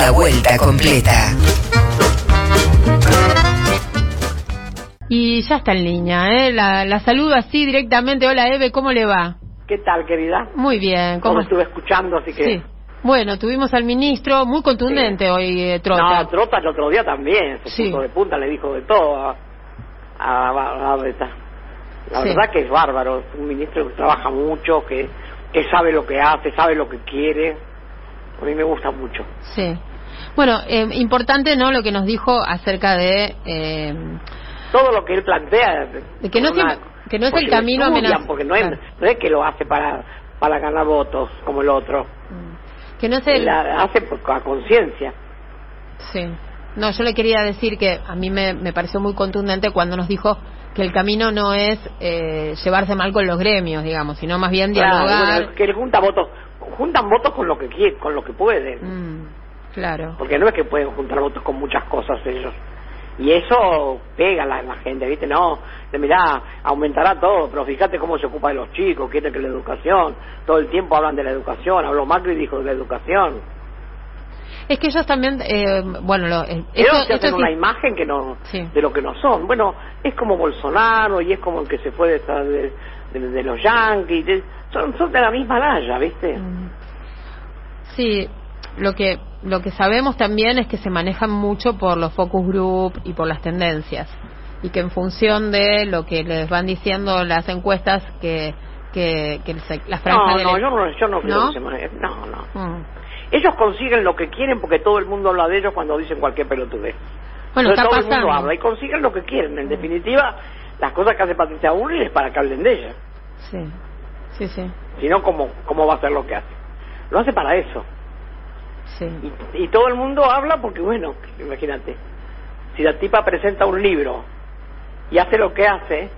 La vuelta completa. Y ya está en línea, ¿eh? La, la saludo así directamente. Hola, Eve, ¿cómo le va? ¿Qué tal, querida? Muy bien. ¿Cómo estuve escuchando, así que... Sí. Bueno, tuvimos al ministro, muy contundente hoy, eh, Trota. No, Trota el otro día también, se Sí. puso de punta, le dijo de todo a, a, a- a Beta. La Sí. verdad que es bárbaro, un ministro que trabaja mucho, que, que sabe lo que hace, sabe lo que quiere. A mí me gusta mucho. Sí. Bueno, eh, importante, ¿no? Lo que nos dijo acerca de... eh, Todo lo que él plantea... De que no una- siempre- que no es el camino estudian, amenaz- Porque no es, Claro. no es que lo hace para, para ganar votos como el otro. que no es el... La hace por- a conciencia. Sí. No, yo le quería decir que a mí me, me pareció muy contundente cuando nos dijo que el camino no es eh, llevarse mal con los gremios, digamos, sino más bien Claro, dialogar. bueno, es que él junta votos, juntan votos con lo que quieren, con lo que pueden. Mm, claro. Porque no es que pueden juntar votos con muchas cosas ellos. Y eso pega a la, la gente, ¿viste? No, mirá, aumentará todo, pero fíjate cómo se ocupa de los chicos, quiere que la educación, todo el tiempo hablan de la educación, habló Macri y dijo de la educación. Es que ellos también, eh, bueno, lo, eh, Ellos esto- se hacen sí- una imagen que no, Sí. de lo que no son. Bueno, es como Bolsonaro y es como el que se fue de, de, de- de los yanquis, son, son de la misma laya, ¿viste? Mm. Sí, lo que lo que sabemos también es que se manejan mucho por los focus group y por las tendencias y que en función de lo que les van diciendo las encuestas que que, que se- la franja No, de no, yo no, yo no creo ¿No? que se maneje- No, no. Mm. Ellos consiguen lo que quieren porque todo el mundo habla de ellos cuando dicen cualquier pelotudez. Bueno, Entonces, está todo el pasando. mundo habla y consiguen lo que quieren. En definitiva, las cosas que hace Patricia Bullrich es para que hablen de ella. Sí, sí, sí, Si no, ¿cómo, ¿cómo va a hacer lo que hace? Lo hace para eso. sí. Y, y todo el mundo habla porque, bueno, imagínate, si la tipa presenta un libro y hace lo que hace,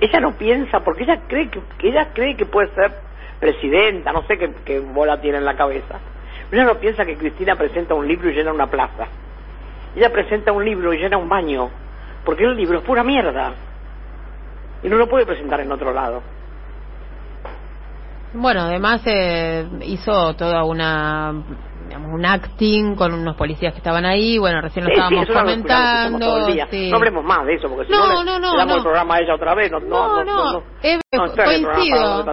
ella no piensa porque ella cree que, que ella cree que puede ser presidenta, no sé qué, qué bola tiene en la cabeza. Ella no piensa que Cristina presenta un libro y llena una plaza. Ella presenta un libro y llena un baño, porque el libro es pura mierda. Y no lo puede presentar en otro lado. Bueno, además eh, hizo toda una digamos, un acting con unos policías que estaban ahí, bueno, recién lo Sí, estábamos comentando. sí. No hablemos más de eso, porque si No, no, le, no, le damos no. el programa a ella otra vez. No, No, no, no. coincido.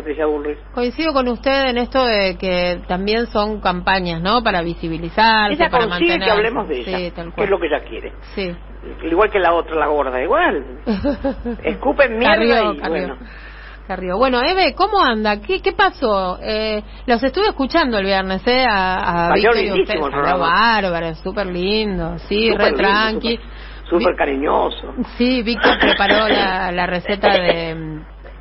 Coincido con usted en esto de que también son campañas, ¿no? Para visibilizarse, Ella para mantener. que hablemos de ella, Sí, tal que cual. es lo que ella quiere. Sí. Igual que la otra, la gorda, igual. Escupen mierda Carrió, y Carrió. bueno. Carrió. Bueno, Eve, ¿cómo anda? ¿Qué, qué pasó? Eh, los estuve escuchando el viernes, ¿eh? A, a Víctor bárbaro, súper lindo. Sí, Súper re lindo, tranqui. súper- cariñoso. Sí, Víctor preparó la, la receta de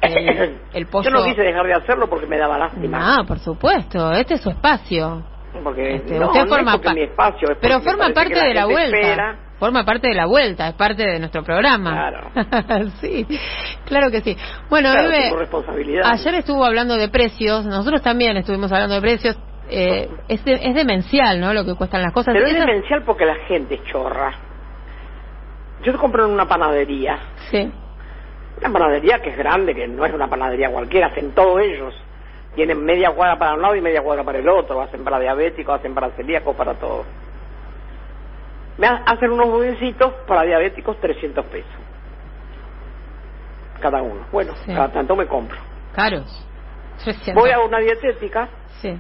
el, el pollo. Yo no quise dejar de hacerlo porque me daba lástima. No, por supuesto, este es su espacio. Porque Este, no, usted no forma es porque mi espacio, es Pero forma parte de la vuelta. espera. Forma parte de la vuelta, es parte de nuestro programa. Claro. sí, claro que sí. Bueno, Claro, responsabilidad. ayer estuvo hablando de precios, nosotros también estuvimos hablando de precios. Eh, es, de- es demencial, ¿no? Lo que cuestan las cosas. Pero es demencial porque la gente es chorra. Yo te compro en una panadería. Sí, Una panadería que es grande, que no es una panadería cualquiera, hacen todos ellos. Tienen media cuadra para un lado y media cuadra para el otro. Hacen para diabéticos, hacen para celíacos, para todo. Me ha- hacen unos budincitos para diabéticos 300 pesos. Cada uno. Bueno, Sí. cada tanto me compro. caros. 300. Voy a una dietética, Sí,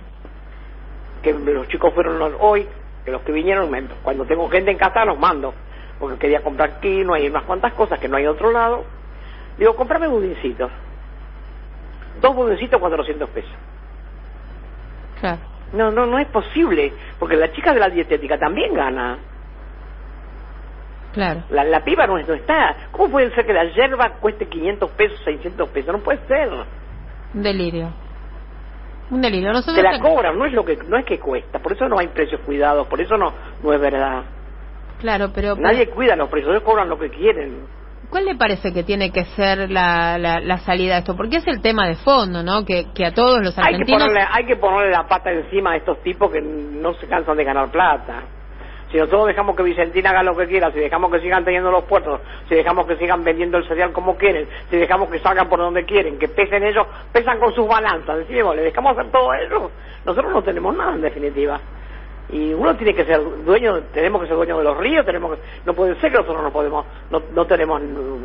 que los chicos fueron los- hoy, que los que vinieron, cuando tengo gente en casa los mando. Porque quería comprar aquí, no hay unas cuantas cosas que no hay en otro lado. Digo, comprame budincitos. Dos budincitos, 400 pesos. claro. No, no, no es posible, porque la chica de la dietética también gana. Claro. La, la piba no, no está. ¿Cómo puede ser que la hierba cueste 500 pesos, 600 pesos? No puede ser. Un delirio. Un delirio. Nosotros Se la cobran, no es lo que no es que cuesta. Por eso no hay precios cuidados, por eso no no es verdad. Claro, pero... Nadie cuida los precios, ellos cobran lo que quieren. ¿Cuál le parece que tiene que ser la, la, la salida a esto? Porque es el tema de fondo, ¿no? Que, que a todos los Hay que, argentinos... ponerle, hay que ponerle la pata encima a estos tipos que no se cansan de ganar plata. Si nosotros dejamos que Vicentina haga lo que quiera, si dejamos que sigan teniendo los puertos, si dejamos que sigan vendiendo el cereal como quieren, si dejamos que salgan por donde quieren, que pesen ellos, pesan con sus balanzas, decimos, le dejamos hacer todo eso, nosotros no tenemos nada en definitiva. y uno tiene que ser dueño, tenemos que ser dueños de los ríos, tenemos que, no puede ser que nosotros no podemos, no, no tenemos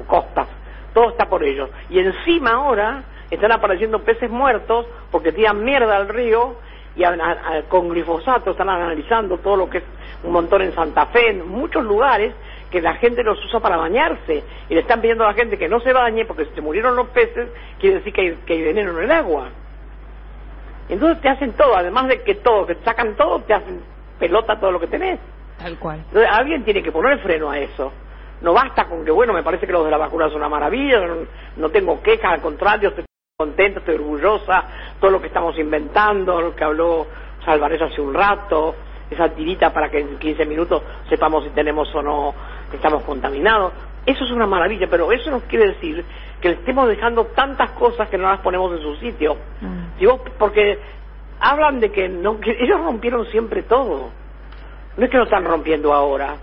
costas, todo está por ellos. Y encima ahora están apareciendo peces muertos porque tiran mierda al río y con glifosato están analizando todo lo que es un montón en Santa Fe, en muchos lugares que la gente los usa para bañarse y le están pidiendo a la gente que no se bañe porque si se murieron los peces quiere decir que hay, que hay veneno en el agua. Entonces te hacen todo, además de que todo, que te sacan todo, te hacen pelota todo lo que tenés. Tal cual. Entonces alguien tiene que poner freno a eso. No basta con que, bueno, me parece que los de la vacuna son una maravilla, no, tengo quejas, al contrario, estoy contenta, estoy orgullosa, todo lo que estamos inventando, lo que habló Salvarez hace un rato, esa tirita para que en 15 minutos sepamos si tenemos o no, estamos contaminados. Eso es una maravilla, pero eso no quiere decir que le estemos dejando tantas cosas que no las ponemos en su sitio. Mm. Si vos, porque hablan de que, no, que ellos rompieron siempre todo. No es que lo están rompiendo ahora.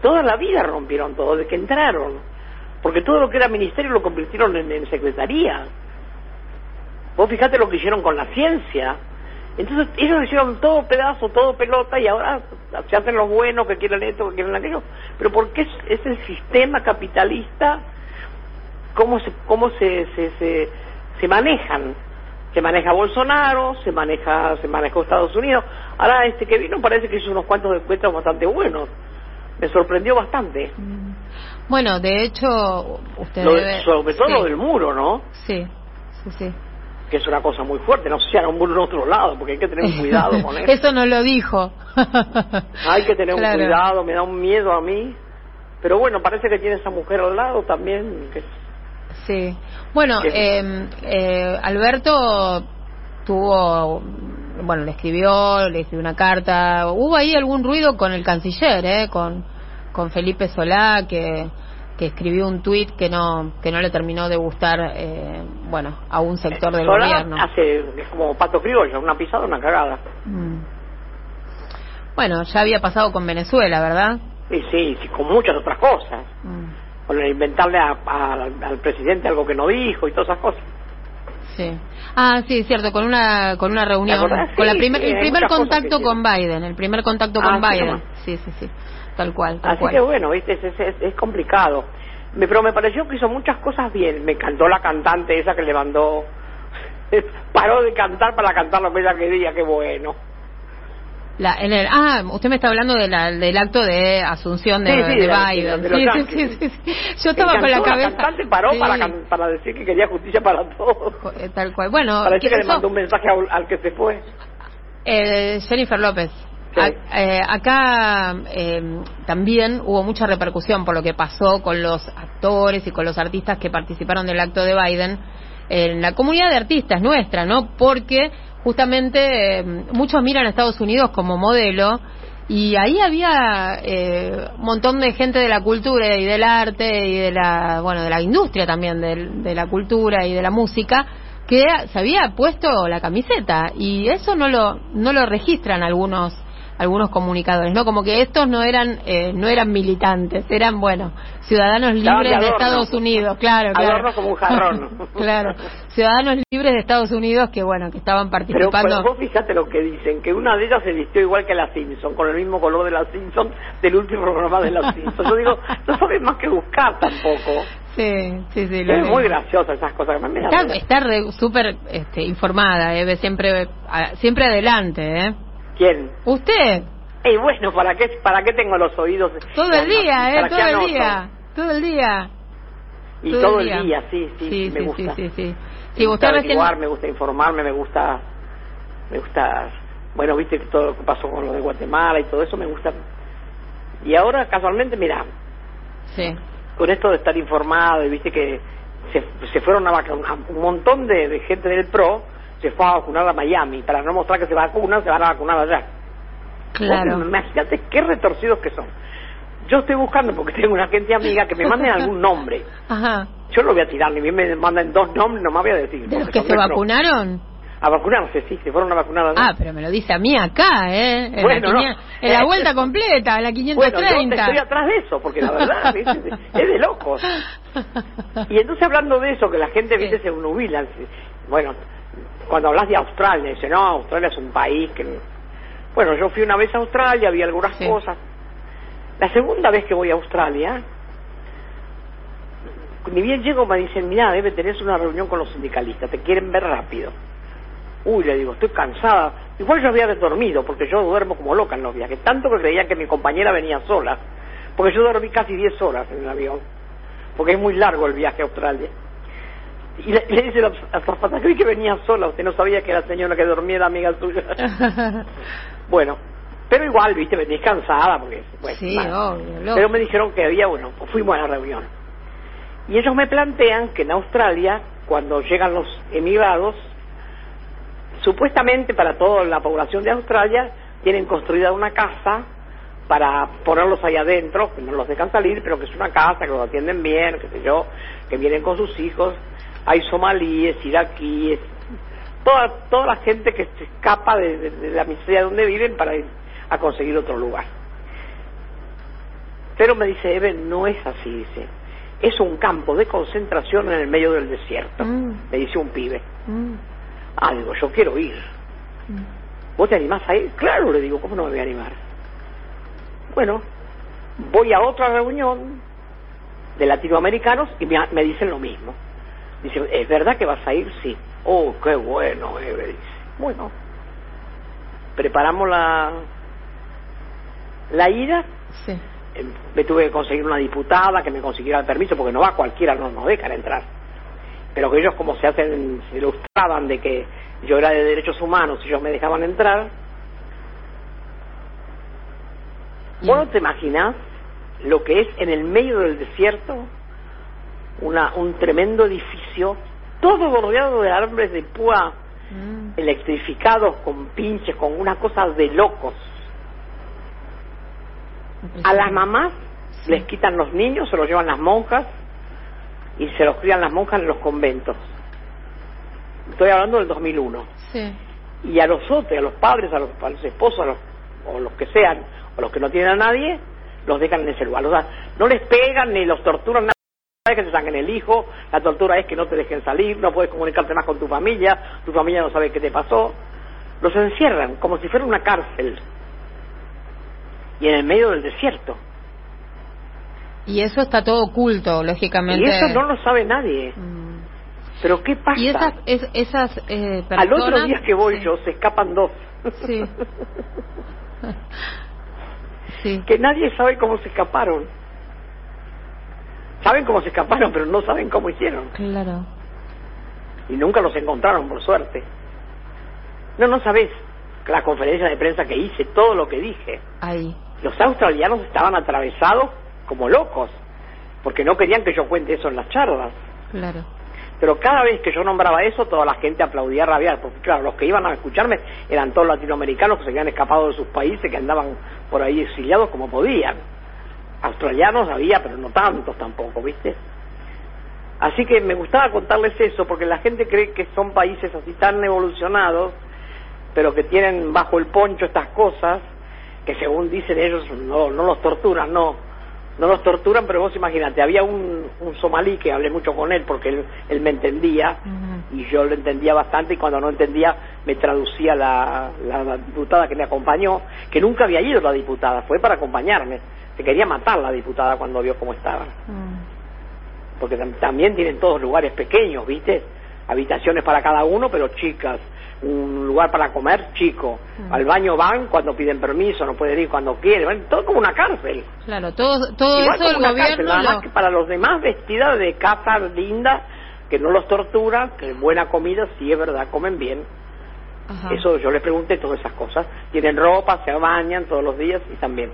Toda la vida rompieron todo, desde que entraron. Porque todo lo que era ministerio lo convirtieron en, en secretaría. Vos fijate lo que hicieron con la ciencia. Entonces ellos hicieron todo pedazo, todo pelota y ahora se hacen los buenos que quieren esto, que quieren aquello. Pero porque es, es el sistema capitalista, cómo se, cómo se, se, se, se manejan. Se maneja Bolsonaro, se maneja, se manejó Estados Unidos. Ahora este que vino parece que hizo unos cuantos encuentros bastante buenos. Me sorprendió bastante. Mm. Bueno, de hecho, usted sobre todo lo del muro, ¿no? Sí, sí, sí que es una cosa muy fuerte. No sé si haga un muro en otro lado, porque hay que tener cuidado con eso. eso no lo dijo. hay que tener un cuidado, me da un miedo a mí. Pero bueno, parece que tiene esa mujer al lado también. Que... Sí. Bueno, em, eh, Alberto tuvo, bueno, le escribió, le escribió una carta. Hubo ahí algún ruido con el canciller, ¿eh? Con, con Felipe Solá, que que escribió un tuit que no que no le terminó de gustar eh, bueno a un sector del gobierno. hace es como pato criollo una pisada una cagada. Mm. bueno ya había pasado con Venezuela verdad sí sí, sí con muchas otras cosas. Mm. con el inventarle al presidente algo que no dijo y todas esas cosas sí ah sí cierto con una con una reunión con la primer, el primer contacto con Biden el primer contacto con ah, Biden sí sí sí tal cual. Así que bueno, ¿viste? Es, complicado. Me, pero me pareció que hizo muchas cosas bien. Me cantó la cantante esa que le mandó. Paró de cantar para cantar lo que ella quería, qué bueno. La, en el, ah, usted me está hablando de la, del acto de asunción de, de Biden. Sí, sí, sí, Yo estaba con la cabeza. La cantante paró para, para decir que quería justicia para todos. Eh, tal cual. Bueno, parece que le mandó un mensaje al, que se fue. Eh, Jennifer López. Eh, acá eh, también hubo mucha repercusión por lo que pasó con los actores y con los artistas que participaron del acto de Biden en la comunidad de artistas nuestra, ¿no? Porque justamente eh, muchos miran a Estados Unidos como modelo y ahí había un montón de gente de la cultura y del arte y de la bueno de la industria también de la cultura y de la música que se había puesto la camiseta y eso no lo no lo registran algunos algunos comunicadores, ¿no? Como que estos no eran eh, no eran militantes, eran, bueno, ciudadanos libres de, Estados Unidos, claro, claro. como un jarrón. claro, ciudadanos libres de Estados Unidos que, bueno, que estaban participando. Pero, vos fíjate lo que dicen, que una de ellas se vistió igual que la Simpson, con el mismo color de la Simpson del último programa de la Simpson. Yo digo, no sabes más que buscar tampoco. Sí, sí, sí. es muy graciosa esas cosas. está está súper este, informada, eh, siempre, siempre adelante, ¿eh? ¿Quién? ¿Usted? Y bueno, ¿para qué, ¿para qué tengo los oídos? Todo el día, ¿eh? Todo el día. Todo el día. Y todo, el día, sí, sí, me gusta. Sí, sí, sí. me gusta me gusta informarme, me gusta... Me gusta... Bueno, viste todo lo que pasó con lo de Guatemala y todo eso me gusta. Y ahora, casualmente, mira... Sí. Con esto de estar informado y viste que se, se fueron a vacunar un montón de, de gente del PRO se fue a vacunar a Miami. Para no mostrar que se vacunan, se van a vacunar allá. Claro. Imagínate qué retorcidos que son. Yo estoy buscando, porque tengo una gente amiga, que me manden algún nombre. Ajá. Yo lo voy a tirar, ni bien me mandan dos nombres, no me voy a decir. ¿De los que se vacunaron? A vacunarse, sí, se fueron a vacunar allá. Ah, pero me lo dice a mí acá, ¿eh? En, bueno, la, en la vuelta completa, en la 530. Bueno, yo estoy atrás de eso, porque la verdad es, de locos. Y entonces hablando de eso, que la gente, viste, se nubila. Bueno, cuando hablas de Australia, dice, no, Australia es un país que Bueno, yo fui una vez a Australia, vi algunas Sí. cosas. La segunda vez que voy a Australia, ni bien llego me dicen, mira, debe tener una reunión con los sindicalistas, te quieren ver rápido. Uy, le digo, estoy cansada. Igual yo había dormido, porque yo duermo como loca en los viajes, tanto que creían que mi compañera venía sola, porque yo dormí casi 10 horas en el avión, porque es muy largo el viaje a Australia. Y le, le dice la azafata, creí que venía sola, usted no sabía que la señora que dormía era amiga suya. bueno, pero igual, viste, venís cansada, porque... Bueno, sí, obvio. Pero me dijeron que había, bueno, pues fuimos a la reunión. Y ellos me plantean que en Australia, cuando llegan los emigrados, supuestamente para toda la población de Australia, tienen construida una casa para ponerlos ahí adentro, que no los dejan salir, pero que es una casa, que los atienden bien, qué sé yo, que vienen con sus hijos. Hay somalíes, iraquíes, toda, toda la gente que se escapa de, de- de la miseria donde viven para ir a conseguir otro lugar. Pero me dice, Eben, no es así, dice. Es un campo de concentración en el medio del desierto, Mm. me dice un pibe. Mm, Ah, digo, yo quiero ir. mm. ¿Vos te animás a ir? Claro, le digo, ¿cómo no me voy a animar? Bueno, voy a otra reunión de latinoamericanos y me, me dicen lo mismo. Dicen, ¿es verdad que vas a ir? Sí. Oh, qué bueno, Eve, dice. Bueno, preparamos la, la ida. Sí. Eh, Me tuve que conseguir una diputada que me consiguiera el permiso porque no va cualquiera, no nos dejan entrar. Pero que ellos como se hacen, se ilustraban de que yo era de derechos humanos y ellos me dejaban entrar. ¿Vos no te imaginás lo que es en el medio del desierto una, un tremendo edificio, todo rodeado de árboles de púa Mm. electrificados con pinches, con una cosa de locos? A las mamás Sí. les quitan los niños, se los llevan las monjas y se los crían las monjas en los conventos. Estoy hablando del 2001. Sí. Y a los otros, a los padres, a los, a los esposos, a los, o los que sean, o los que no tienen a nadie, los dejan en ese lugar. O sea, no les pegan ni los torturan nada. Es que te saquen el hijo, la tortura es que no te dejen salir, no puedes comunicarte más con tu familia, tu familia no sabe qué te pasó. Los encierran como si fuera una cárcel. Y en el medio del desierto. Y eso está todo oculto, lógicamente. Y eso no lo sabe nadie. Mm. Pero ¿qué pasa? Y esas, es- esas eh, personas... Al otro día que voy Sí. yo se escapan dos. Sí. Sí. que nadie sabe cómo se escaparon. Saben cómo se escaparon, pero no saben cómo hicieron. Claro. Y nunca los encontraron, por suerte. No, no sabes la conferencia de prensa que hice, todo lo que dije. Ahí. Los australianos estaban atravesados como locos, porque no querían que yo cuente eso en las charlas. Claro. Pero cada vez que yo nombraba eso, toda la gente aplaudía rabiar, porque claro, los que iban a escucharme eran todos latinoamericanos que se habían escapado de sus países, que andaban por ahí exiliados como podían. Australianos había, pero no tantos tampoco, ¿viste? Así que me gustaba contarles eso, porque la gente cree que son países así tan evolucionados, pero que tienen bajo el poncho estas cosas, que según dicen ellos no, no los torturan, no, no los torturan, pero vos imagínate, había un, un somalí que hablé mucho con él porque él, él me entendía y yo lo entendía bastante y cuando no entendía me traducía la, diputada que me acompañó, que nunca había ido la diputada, fue para acompañarme, se quería matar la diputada cuando vio cómo estaba, Mm. porque tam- también tienen todos lugares pequeños, ¿viste? Habitaciones para cada uno, pero chicas, un lugar para comer chico, Mm. al baño van cuando piden permiso, no pueden ir cuando quieren, van, todo como una cárcel. Claro, todo, todo Igual eso como el una gobierno cárcel, nada más que para los demás vestida de casa linda, que no los tortura, que buena comida, sí es verdad, comen bien. Ajá. Eso yo les pregunté todas esas cosas. Tienen ropa, se bañan todos los días y también.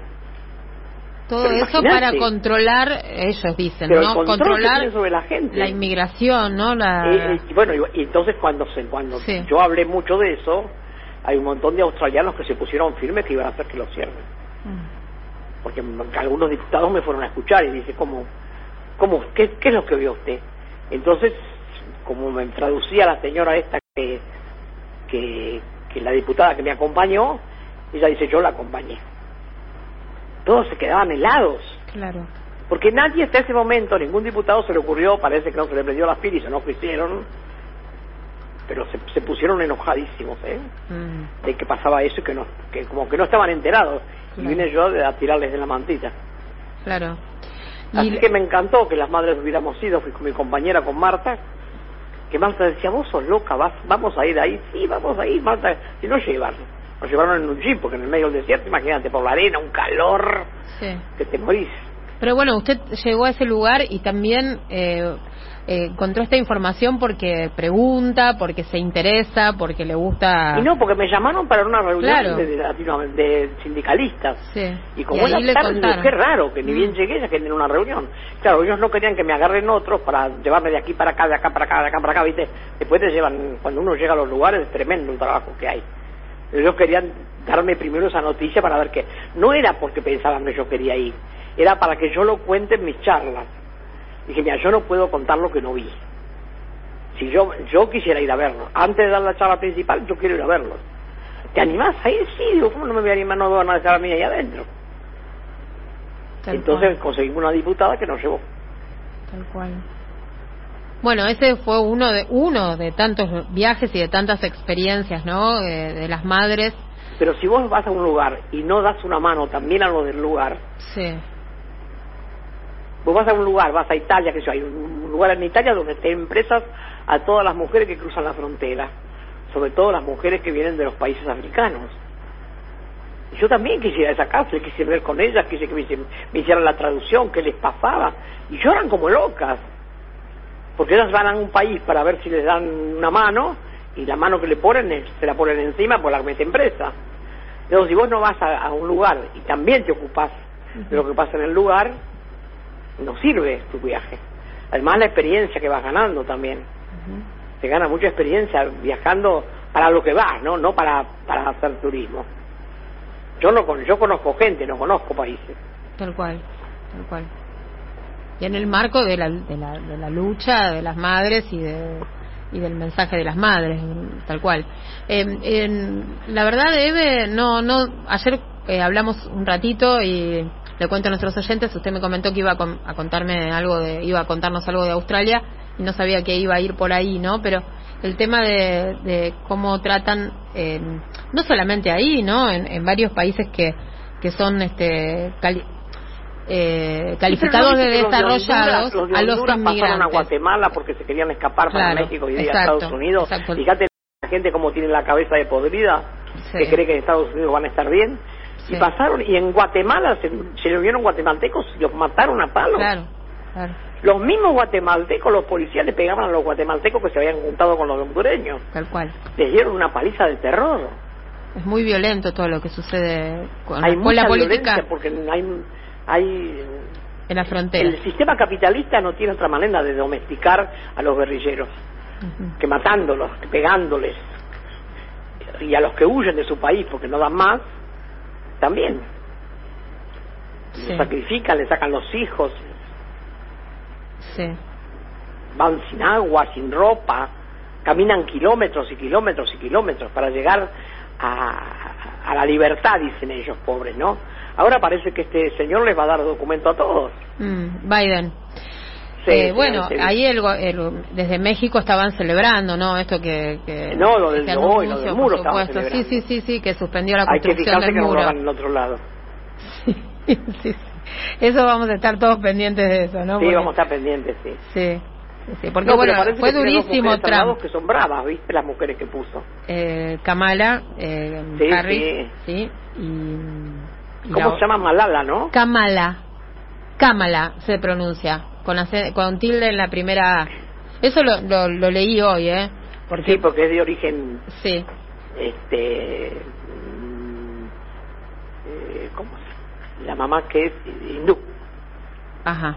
Todo pero eso imagínate. para controlar, ellos dicen, Pero ¿no? el Controlar sobre la gente. la inmigración, ¿no? La... Eh, eh, bueno, y, entonces cuando se, cuando Sí. yo hablé mucho de eso, hay un montón de australianos que se pusieron firmes que iban a hacer que lo cierren. Mm. Porque algunos diputados me fueron a escuchar y dice, ¿cómo, cómo, qué, qué es lo que vio usted? Entonces, como me traducía la señora esta que, que, que la diputada que me acompañó, ella dice, yo la acompañé. Todos se quedaban helados, Claro. porque nadie hasta ese momento, ningún diputado se le ocurrió, parece que no se le prendió la pila y se no quisieron, pero se, se pusieron enojadísimos, ¿eh? Mm, De que pasaba eso y que, no, que como que no estaban enterados. Y vine yo a tirarles de la mantita. claro. Así que me encantó que las madres hubiéramos ido, fui con mi compañera, con Marta, que Marta decía, vos sos loca, vas, vamos a ir ahí, sí, vamos a ir, Marta, si no llevan, nos llevaron en un jeep, porque en el medio del desierto, imagínate, por la arena, un calor, sí. que te morís. Pero bueno, usted llegó a ese lugar y también eh, eh, encontró esta información porque pregunta, porque se interesa, porque le gusta. Y no, porque me llamaron para una reunión Claro. de, de sindicalistas. Sí. Y como ahí era tarde, qué raro, que ni bien Mm. llegué ya que en una reunión. Claro, ellos no querían que me agarren otros para llevarme de aquí para acá, de acá para acá, de acá para acá, ¿viste? Después te llevan, cuando uno llega a los lugares, es tremendo el trabajo que hay. Ellos querían darme primero esa noticia para ver que no era porque pensaban que yo quería ir, era para que yo lo cuente en mis charlas. Dije, mira, yo no puedo contar lo que no vi. Si yo yo quisiera ir a verlos, antes de dar la charla principal, yo quiero ir a verlos. ¿Te animás a ir? Sí, digo, ¿cómo no me voy a animar? No van a dejar a mí ahí adentro. Tal Entonces cual, conseguimos una diputada que nos llevó. tal cual. Bueno, ese fue uno de uno de tantos viajes y de tantas experiencias, ¿no? Eh, de las madres. Pero si vos vas a un lugar y no das una mano también a lo del lugar, Sí. vos vas a un lugar, vas a Italia, que yo, hay un lugar en Italia donde te empresas a todas las mujeres que cruzan la frontera, sobre todo las mujeres que vienen de los países africanos. Y Yo también quisiera esa cárcel, quisiera ver con ellas, quisiera que me, me hicieran la traducción, qué les pasaba, y lloran como locas, porque ellas van a un país para ver si les dan una mano, y la mano que le ponen es- se la ponen encima, pues la meten presa. Entonces, si vos no vas a, a un lugar y también te ocupás de lo que pasa en el lugar, no sirve tu viaje. Además, la experiencia que vas ganando también. Ujú. Se gana mucha experiencia viajando para lo que vas, ¿no? No para, para hacer turismo. Yo no yo conozco gente, no conozco países. Tal cual, tal cual. Y en el marco de la, de la, de la lucha de las madres y de y del mensaje de las madres, tal cual. Eh, la verdad, Eve, no, no, ayer eh, hablamos un ratito y le cuento a nuestros oyentes, usted me comentó que iba a, con- a contarme algo de, iba a contarnos algo de Australia y no sabía que iba a ir por ahí, ¿no? Pero el tema de, de cómo tratan, eh, no solamente ahí, ¿no? En, en varios países que, que son este, eh, calificados de los desarrollados Honduras- los de a los Honduras pasaron a. Guatemala porque se querían escapar para Claro, México y ir a exacto, Estados Unidos. exacto. Fíjate la gente como tiene la cabeza de podrida, Sí. que cree que en Estados Unidos van a estar bien. Sí. Y pasaron, y en Guatemala se, se le unieron guatemaltecos y los mataron a palos. Claro, claro, Los mismos guatemaltecos, los policías le pegaban a los guatemaltecos que se habían juntado con los hondureños. tal cual. Les dieron una paliza de terror. Es muy violento todo lo que sucede con, hay con mucha la política violencia porque hay, hay en la frontera. el sistema capitalista no tiene otra manera de domesticar a los guerrilleros Ujú. que matándolos, que pegándoles y a los que huyen de su país porque no dan más también Sí. los sacrifican, le sacan los hijos, Sí, van sin agua, sin ropa, caminan kilómetros y kilómetros y kilómetros para llegar a, a la libertad, dicen ellos, pobres, ¿no? Ahora parece que este señor les va a dar documento a todos. Mm, Biden. Sí, Eh, sí, bueno, sí. ahí el, el- desde México estaban celebrando, ¿no? Esto que, que No, lo del- este lo- anuncio, lo del por muro estaban supuesto. Sí, sí, sí, sí, que suspendió la Hay que construcción del que no lo muro. en otro lado. sí, sí. Eso vamos a estar todos pendientes de eso, ¿no? Sí, Porque- vamos a estar pendientes, sí. Sí, sí, sí, porque No, bueno, fue durísimo Trump. que son bravas, ¿viste? Las mujeres que puso. Eh, Kamala, eh, Sí, Harris, sí, y, y ¿Cómo la- se llama? Malala, ¿no? Kamala, Kamala se pronuncia, con, ace- con tilde en la primera A. Eso lo, lo, lo leí hoy, ¿eh? Porque, Sí, porque es de origen, sí, este, mm, eh, ¿cómo se La mamá que es hindú, ajá.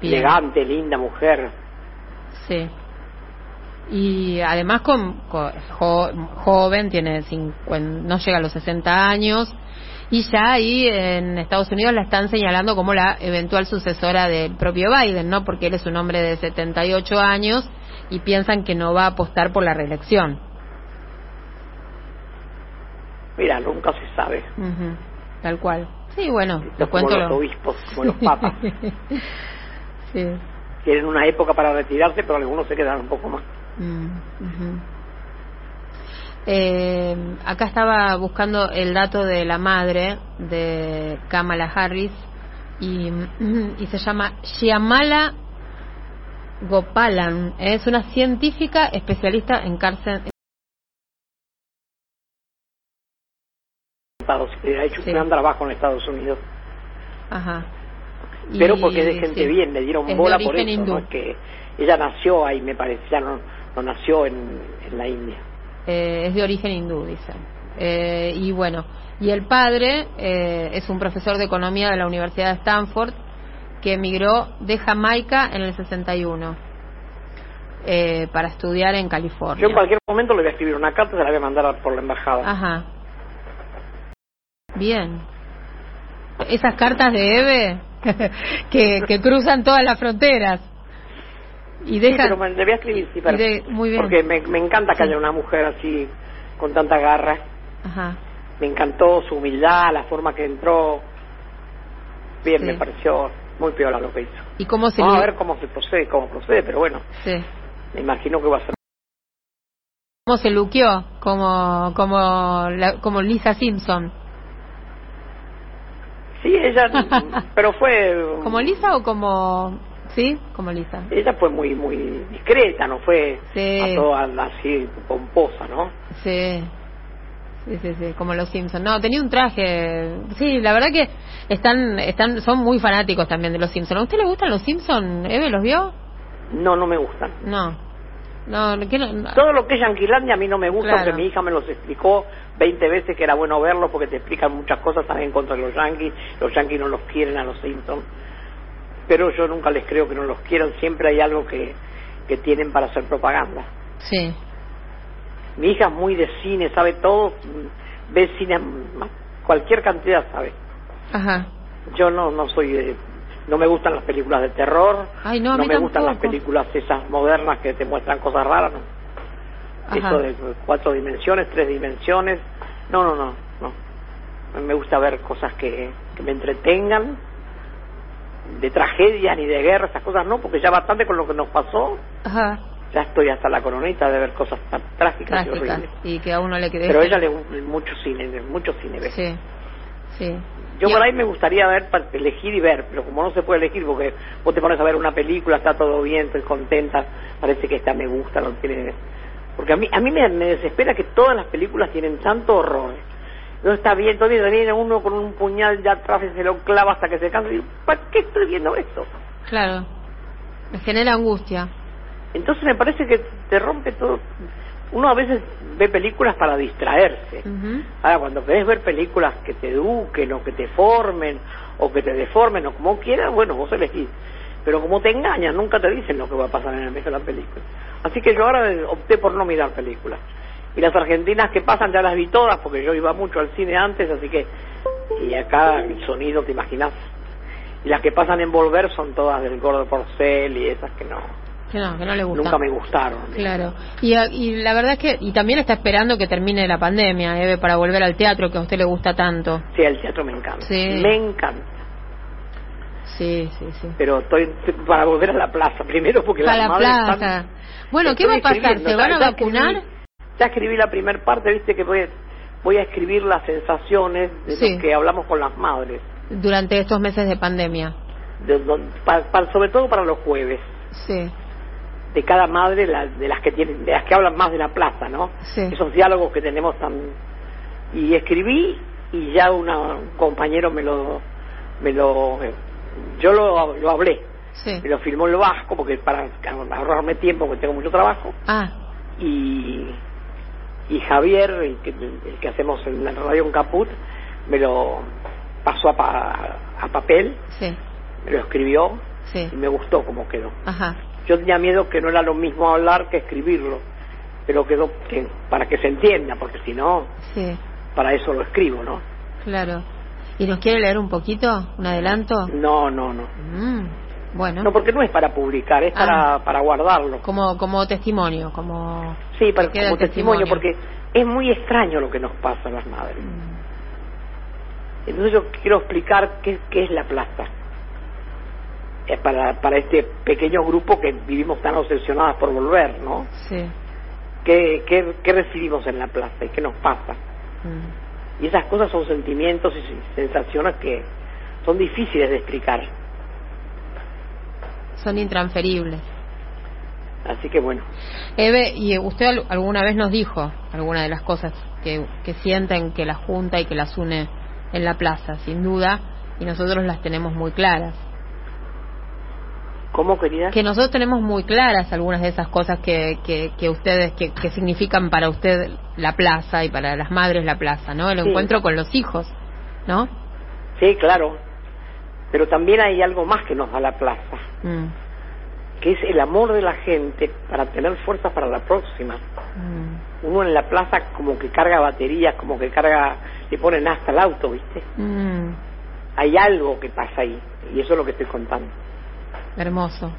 Bien, elegante, linda mujer. Sí. Y además con, con- jo- joven, tiene 50, no llega a los 60 años, y ya ahí en Estados Unidos la están señalando como la eventual sucesora del propio Biden, ¿no? Porque él es un hombre de 78 años y piensan que no va a apostar por la reelección. Mira, nunca se sabe. Ujú, Tal cual. Sí, bueno, les es como cuento los lo- obispos, como los papas. sí, Tienen una época para retirarse, pero algunos se quedan un poco más. Mm, ujú. Eh, acá estaba buscando el dato de la madre de Kamala Harris y, y se llama Shyamala Gopalan. Es una científica especialista en cárcel. Ha hecho Sí. un gran trabajo en Estados Unidos. Ajá. Pero porque es de gente sí. bien, le dieron Es bola por eso. ¿no? Es que ella nació ahí, me parece, ya no, no nació en, en la India. Eh, es de origen hindú, dicen. Eh, y bueno, y el padre eh, es un profesor de economía de la Universidad de Stanford que emigró de Jamaica en el 61 eh, para estudiar en California. Yo en cualquier momento le voy a escribir una carta, se la voy a mandar por la embajada. Ajá. Bien. Esas cartas de Eve que, que cruzan todas las fronteras y Sí, dejan. pero escribir, sí, de- muy bien. porque me, me encanta que Sí. haya una mujer así, con tanta garra. Ajá. Me encantó su humildad, la forma que entró. Bien, Sí. me pareció muy piola lo que hizo. ¿Y cómo se Vamos a ver cómo se procede, cómo procede, pero bueno, sí. me imagino que va a ser. cómo se luqueó como como la- como Lisa Simpson Sí, ella, pero fue. como Lisa o como sí como Lisa Ella fue muy muy discreta, no fue Sí. a toda así pomposa, ¿no? sí sí sí sí como los Simpson no tenía un traje sí la verdad que están están son muy fanáticos también de los Simpson a usted le gustan los Simpson Eve los vio No, no me gustan. no no, ¿qué no? no. Todo lo que es Yanquilandia a mí no me gusta Claro. porque mi hija me los explicó 20 veces que era bueno verlo porque te explican muchas cosas también contra los yanquis. Los yanquis no los quieren a los Simpsons. Pero yo nunca les creo que no los quieran. Siempre hay algo que, que tienen para hacer propaganda. sí Mi hija es muy de cine, sabe todo. Ve cine, cualquier cantidad sabe. ajá Yo no, no soy de... No me gustan las películas de terror. Ay, no, mí me gustan las películas esas modernas que te muestran cosas raras. ¿no? Ajá. Eso de cuatro dimensiones, tres dimensiones. No, no, no, no. Me gusta ver cosas que, que me entretengan. De tragedia ni de guerra, esas cosas no, porque ya bastante con lo que nos pasó. ajá Ya estoy hasta la coronita de ver cosas tan trágicas, y horribles. y que a uno le quede Pero ella le gusta mucho cine, mucho cine. ve. sí sí Yo Y- por ahí me gustaría ver, elegir y ver, pero como no se puede elegir, porque vos te pones a ver una película, está todo bien, estoy contenta, parece que esta me gusta, no tiene... Porque a mí, a mí me, me desespera que todas las películas tienen tanto horror. No está bien, todavía viene uno con un puñal ya atrás y se lo clava hasta que se cansa. Y digo, ¿para qué estoy viendo esto? claro me genera angustia Entonces me parece que te rompe todo. Uno a veces ve películas para distraerse. Ahora, cuando querés ver películas que te eduquen o que te formen o que te deformen o como quieras, bueno, vos elegís. Pero como te engañan, nunca te dicen lo que va a pasar en el mes de la película. Así que yo ahora opté por no mirar películas. Y las argentinas que pasan ya las vi todas porque yo iba mucho al cine antes, así que... Y acá el sonido, te imaginas. Y las que pasan en Volver son todas del Gordo Porcel y esas que no, que no que no le gusta nunca me gustaron. Claro, y, a- y la verdad es que, y también está esperando que termine la pandemia, Eve, para volver al teatro que a usted le gusta tanto. Sí, el teatro me encanta. Sí. Me encanta. Sí, sí, sí. pero estoy para volver a la plaza primero porque A las la plaza. están- Bueno, ¿qué va a pasar? ¿Se van a vacunar? Ya escribí la primera parte, viste que voy, voy a escribir las sensaciones de Sí. lo que hablamos con las madres, Durante estos meses de pandemia. de sobre todo para los jueves, Sí, de cada madre, la- de las que tienen, de las que hablan más de la plaza, ¿no? Sí. Esos diálogos que tenemos tan y escribí y ya una, un compañero me lo, me lo, yo lo, lo hablé, sí. me lo filmó en lo vasco porque para ahorrarme tiempo porque tengo mucho trabajo Ah, y, y Javier, el que, el que hacemos en la radio en Caput, me lo pasó a, pa- a papel, sí, me lo escribió sí. y me gustó como quedó. Ajá, Yo tenía miedo que no era lo mismo hablar que escribirlo, pero quedó que- para que se entienda, porque si no, sí, para eso lo escribo, ¿no? claro. ¿Y nos quiere leer un poquito? ¿Un adelanto? No, no, no. Mm, bueno, No, porque no es para publicar, es para, Ah. para guardarlo. como, como testimonio, como... Sí, para, como testimonio. porque es muy extraño lo que nos pasa a las madres. Mm, Entonces yo quiero explicar qué, qué es la plaza. eh, para, para este pequeño grupo que vivimos tan obsesionadas por volver, ¿no? Sí. ¿Qué, qué, qué recibimos en la plaza y qué nos pasa? Mm. Y esas cosas son sentimientos y sensaciones que son difíciles de explicar. Son intransferibles. Así que bueno. Eve, y usted al- alguna vez nos dijo alguna de las cosas que, que sienten que las junta y que las une en la plaza, sin duda, y nosotros las tenemos muy claras. ¿Cómo, querida? Que nosotros tenemos muy claras algunas de esas cosas que, que, que ustedes, que, que significan para usted la plaza y para las madres la plaza, ¿no? El Sí. encuentro con los hijos, ¿no? Sí, claro. Pero también hay algo más que nos da la plaza, Mm, que es el amor de la gente para tener fuerzas para la próxima. mm, Uno en la plaza como que carga baterías, como que carga, le ponen hasta el auto, ¿viste? mm, Hay algo que pasa ahí, y eso es lo que estoy contando. hermoso.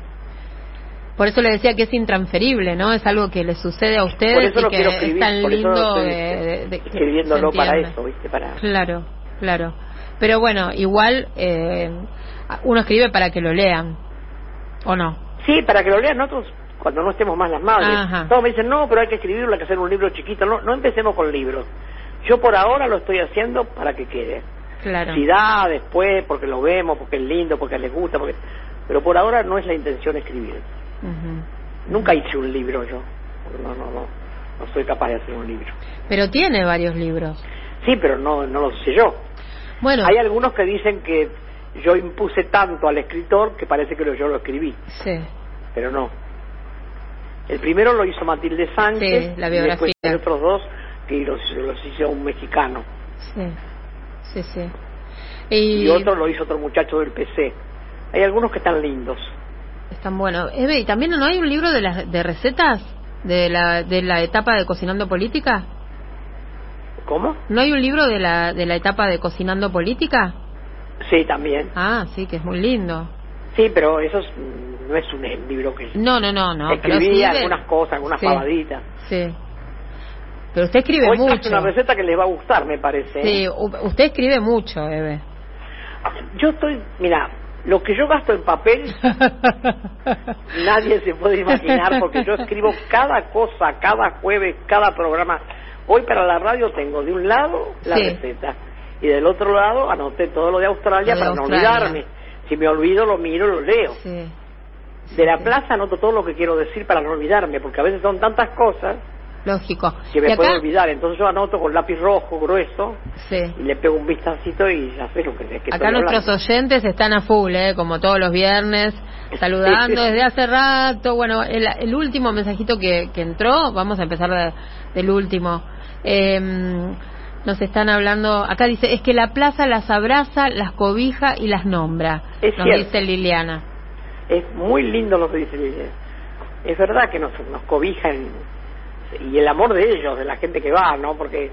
Por eso le decía que es intransferible, ¿no? Es algo que le sucede a ustedes y que quiero es escribir, tan por eso lindo de, de- escribiéndolo para eso, ¿viste? Para... Claro, claro. Pero bueno, igual eh, uno escribe para que lo lean, ¿o no? Sí, para que lo lean nosotros cuando no estemos más las madres. Ajá. Todos me dicen, no, pero hay que escribirlo, hay que hacer un libro chiquito. No, no empecemos con libros. Yo por ahora lo estoy haciendo para que quede. Claro. Si da después, porque lo vemos, porque es lindo, porque les gusta, porque... pero por ahora no es la intención escribir. Nunca hice un libro yo. No, no, no. No soy capaz de hacer un libro. Pero tiene varios libros. Sí, pero no, no lo sé yo. Bueno, Hay algunos que dicen que yo impuse tanto al escritor que parece que lo- yo lo escribí, sí, pero no. El primero lo hizo Matilde Sánchez, Sí, la y después biografía. hay otros dos que los, los hizo un mexicano, sí, sí, sí. Y, y otro lo hizo otro muchacho del PC. Hay algunos que están lindos. están buenos. Eve, ¿y también no hay un libro de, las de recetas de la, de la etapa de Cocinando Política? ¿Cómo? ¿No hay un libro de la, de la etapa de Cocinando Política? Sí, también. Ah, sí, que es muy lindo. Sí, pero eso es- no es un libro que... No, no, no, no. pero Escribí sí de- algunas cosas, algunas Sí. pavaditas. Sí. Pero usted escribe Hoy mucho. una receta que les va a gustar, me parece. Sí, u- usted escribe mucho, Eve. Yo estoy, mira, lo que yo gasto en papel nadie se puede imaginar porque yo escribo cada cosa, cada jueves, cada programa. Hoy para la radio tengo de un lado la Sí. receta y del otro lado anoté todo lo de Australia Lo de para no olvidarme. Si me olvido lo miro, lo leo. Sí. De la plaza anoto todo lo que quiero decir para no olvidarme porque a veces son tantas cosas Lógico. que Y me acá- puedo olvidar. Entonces yo anoto con lápiz rojo grueso Sí. y le pego un vistacito y ya sé lo que, que estoy Acá nuestros hablando. oyentes están a full, ¿eh? como todos los viernes, saludando desde hace rato. Bueno, el, el último mensajito que, que entró, vamos a empezar de- del último. Eh, nos están hablando, acá dice, es que la plaza las abraza, las cobija y las nombra. Es nos cierto. dice Liliana. Es muy lindo lo que dice Lilian. Es verdad que nos, nos cobijan y el amor de ellos, de la gente que va, ¿no? Porque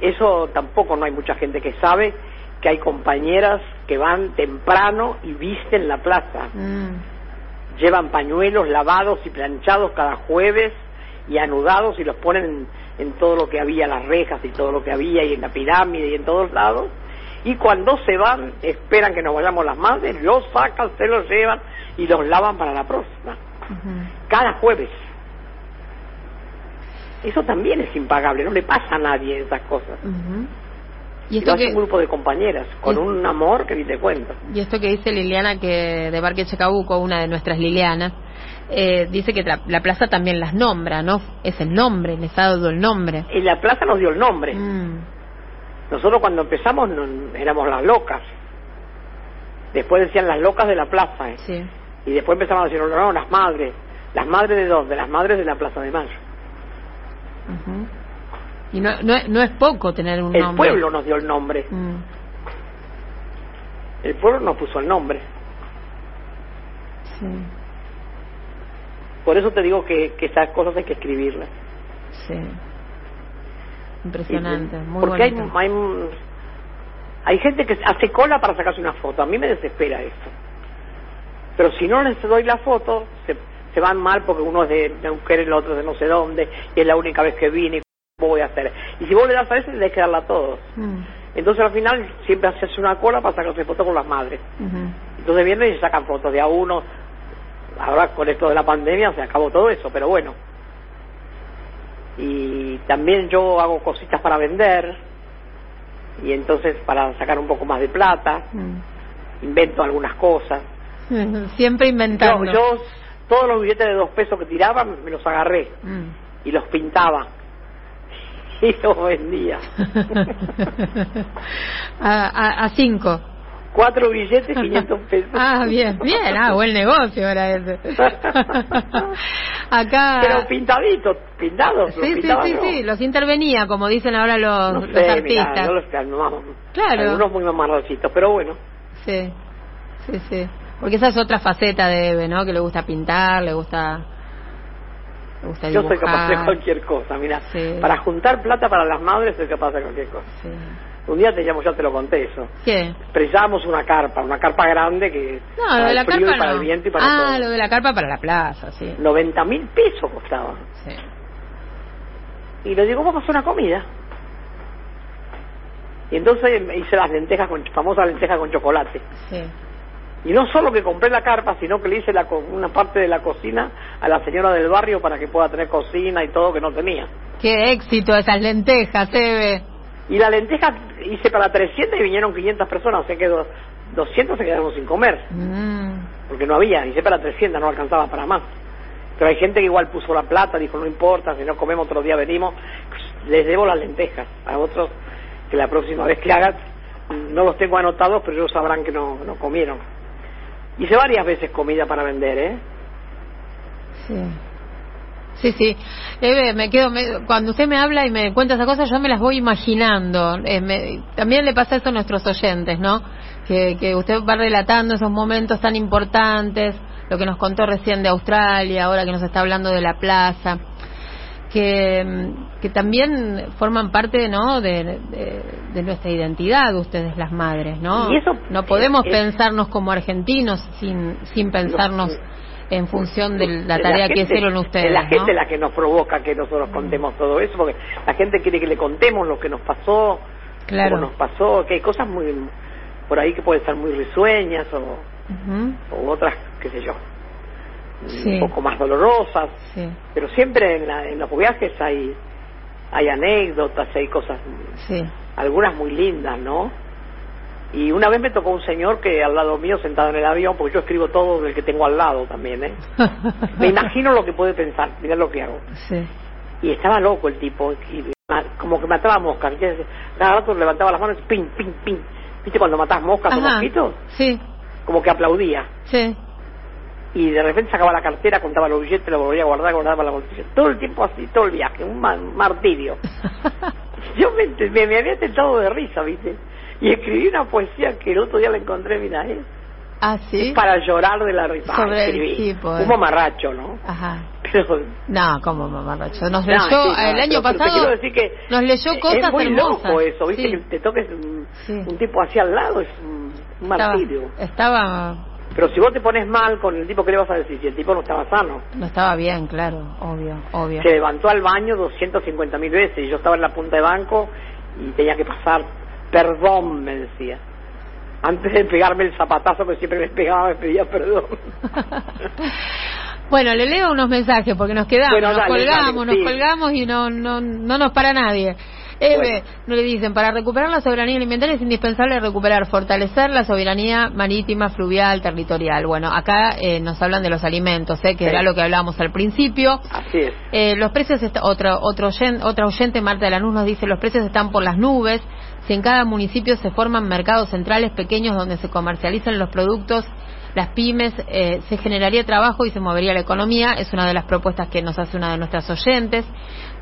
eso tampoco no hay mucha gente que sabe que hay compañeras que van temprano y visten la plaza. Mm, Llevan pañuelos lavados y planchados cada jueves y anudados y los ponen en, en todo lo que había, las rejas y todo lo que había y en la pirámide y en todos lados. Y cuando se van, esperan que nos vayamos las madres, los sacan, se los llevan y los lavan para la próxima. Cada jueves. Eso también es impagable, no le pasa a nadie esas cosas. Y Y esto lo hace que un grupo de compañeras, con un amor que ni te cuento. Y esto que dice Liliana, que de Parque Chacabuco, una de nuestras Lilianas, eh, dice que la, la plaza también las nombra, ¿no? Es el nombre, les ha dado el nombre. Y la plaza nos dio el nombre. Mm, Nosotros cuando empezamos no- éramos las locas. Después decían las locas de la plaza. ¿eh? sí. Y después empezaban a decir, no, no, las madres. ¿Las madres de dónde? Las madres de la Plaza de Mayo. Y no, no, no es poco tener un El nombre. pueblo nos dio el nombre. Mm, El pueblo nos puso el nombre. sí, Por eso te digo que, que esas cosas hay que escribirlas. sí. Impresionante, Y- muy Porque hay, hay, hay gente que hace cola para sacarse una foto. A mí me desespera esto. Pero si no les doy la foto, se, se van mal porque uno es de Neuquén, el otro es de no sé dónde, y es la única vez que vine, ¿cómo voy a hacer? Y si vos le das a ese, tenés que darla a todos. Mm, Entonces al final siempre haces una cola para sacarse fotos con las madres. Entonces vienen y sacan fotos de a uno. Ahora con esto de la pandemia se acabó todo eso, pero bueno. Y también yo hago cositas para vender y entonces para sacar un poco más de plata, mm. invento algunas cosas. Siempre inventando. Yo, yo, todos los billetes de dos pesos que tiraba me los agarré mm. y los pintaba y los vendía. a, a, cinco. Cuatro billetes, 500 pesos. ah, bien, bien, ah, buen negocio era ese. Acá... Pero pintaditos, pintados. Sí, sí, sí, sí, los intervenía, como dicen ahora los, artistas. los, claro. Algunos muy mamarrocitos, pero bueno. Sí, sí, sí. Porque esa es otra faceta de Eve, ¿no? Que le gusta pintar, le gusta yo soy capaz de cualquier cosa, mira. Para juntar plata para las madres soy capaz de cualquier cosa. Un día te llamo, ya te lo conté eso. ¿Qué? Precisamos una carpa, una carpa grande que no, lo de la carpa para el viento y para ah, lo de la carpa para la plaza, sí. 90 mil pesos costaba. Sí. Y le digo, vamos a hacer una comida. Y entonces hice las lentejas, con, famosas lentejas con chocolate. Sí. Y no solo que compré la carpa, sino que le hice la, una parte de la cocina a la señora del barrio para que pueda tener cocina y todo que no tenía. Qué éxito esas lentejas, ve Y la lenteja hice para 300 y vinieron 500 personas, o sea que 200 se quedaron sin comer. Mm. Porque no había, hice para 300, no alcanzaba para más. Pero hay gente que igual puso la plata, dijo no importa, si no comemos otro día venimos. Les debo las lentejas a otros que la próxima vez que hagan, no los tengo anotados, pero ellos sabrán que no, no comieron. Hice varias veces comida para vender, ¿eh? Sí. Sí, sí. Eve, me quedo, cuando usted me habla y me cuenta esas cosas, yo me las voy imaginando. Eh, también le pasa eso a nuestros oyentes, ¿no? Que, que usted va relatando esos momentos tan importantes, lo que nos contó recién de Australia, ahora que nos está hablando de la plaza que, que también forman parte no de, de, nuestra identidad ustedes las madres no no podemos pensarnos como argentinos sin sin pensarnos en función de la tarea que hicieron ustedes es la gente la que nos provoca que nosotros contemos todo eso porque la gente quiere que le contemos lo que nos pasó claro. cómo nos pasó que hay cosas muy por ahí que pueden ser muy risueñas o, o otras qué sé yo un poco más dolorosas, pero siempre en, la, en los viajes hay hay anécdotas, hay cosas, algunas muy lindas, ¿no? Y una vez me tocó un señor que al lado mío sentado en el avión, porque yo escribo todo del que tengo al lado también, ¿eh? me imagino lo que puede pensar, mira lo que hago. Y estaba loco el tipo, como que mataba moscas, cada rato levantaba las manos, ping, ping, ping. ¿Viste cuando matas moscas o mosquitos? Sí. Como que aplaudía. Sí y de repente sacaba la cartera, contaba los billetes, lo volvía a guardar, guardaba la bolsilla. Todo el tiempo así, todo el viaje, un martirio. Yo me, me, había tentado de risa, ¿viste? Y escribí una poesía que el otro día la encontré, mira, ¿eh? ¿Ah, sí? para llorar de la risa. Sobre escribí. Un mamarracho, ¿no? Ajá. No, como mamarracho. Nos leyó, el año pasado, decir que nos leyó cosas es muy loco eso, ¿viste? Que te toques un, un, tipo así al lado, es un martirio. estaba pero si vos te pones mal con el tipo, ¿qué le vas a decir? Si el tipo no estaba sano. No estaba bien, claro, obvio, obvio. Se levantó al baño 250 mil veces y yo estaba en la punta de banco y tenía que pasar. Perdón, me decía. Antes de pegarme el zapatazo que siempre me pegaba, me pedía perdón. bueno, le leo unos mensajes porque nos quedamos, nos colgamos, nos colgamos y no, no, no nos para nadie. Eve, no le dicen, para recuperar la soberanía alimentaria es indispensable recuperar, fortalecer la soberanía marítima, fluvial, territorial. Bueno, acá eh, nos hablan de los alimentos, ¿eh? que era lo que hablábamos al principio. Así es. Eh, los precios, otro, otro otra oyente, Marta de Lanús, nos dice, los precios están por las nubes. Si en cada municipio se forman mercados centrales pequeños donde se comercializan los productos las pymes, eh, se generaría trabajo y se movería la economía. Es una de las propuestas que nos hace una de nuestras oyentes.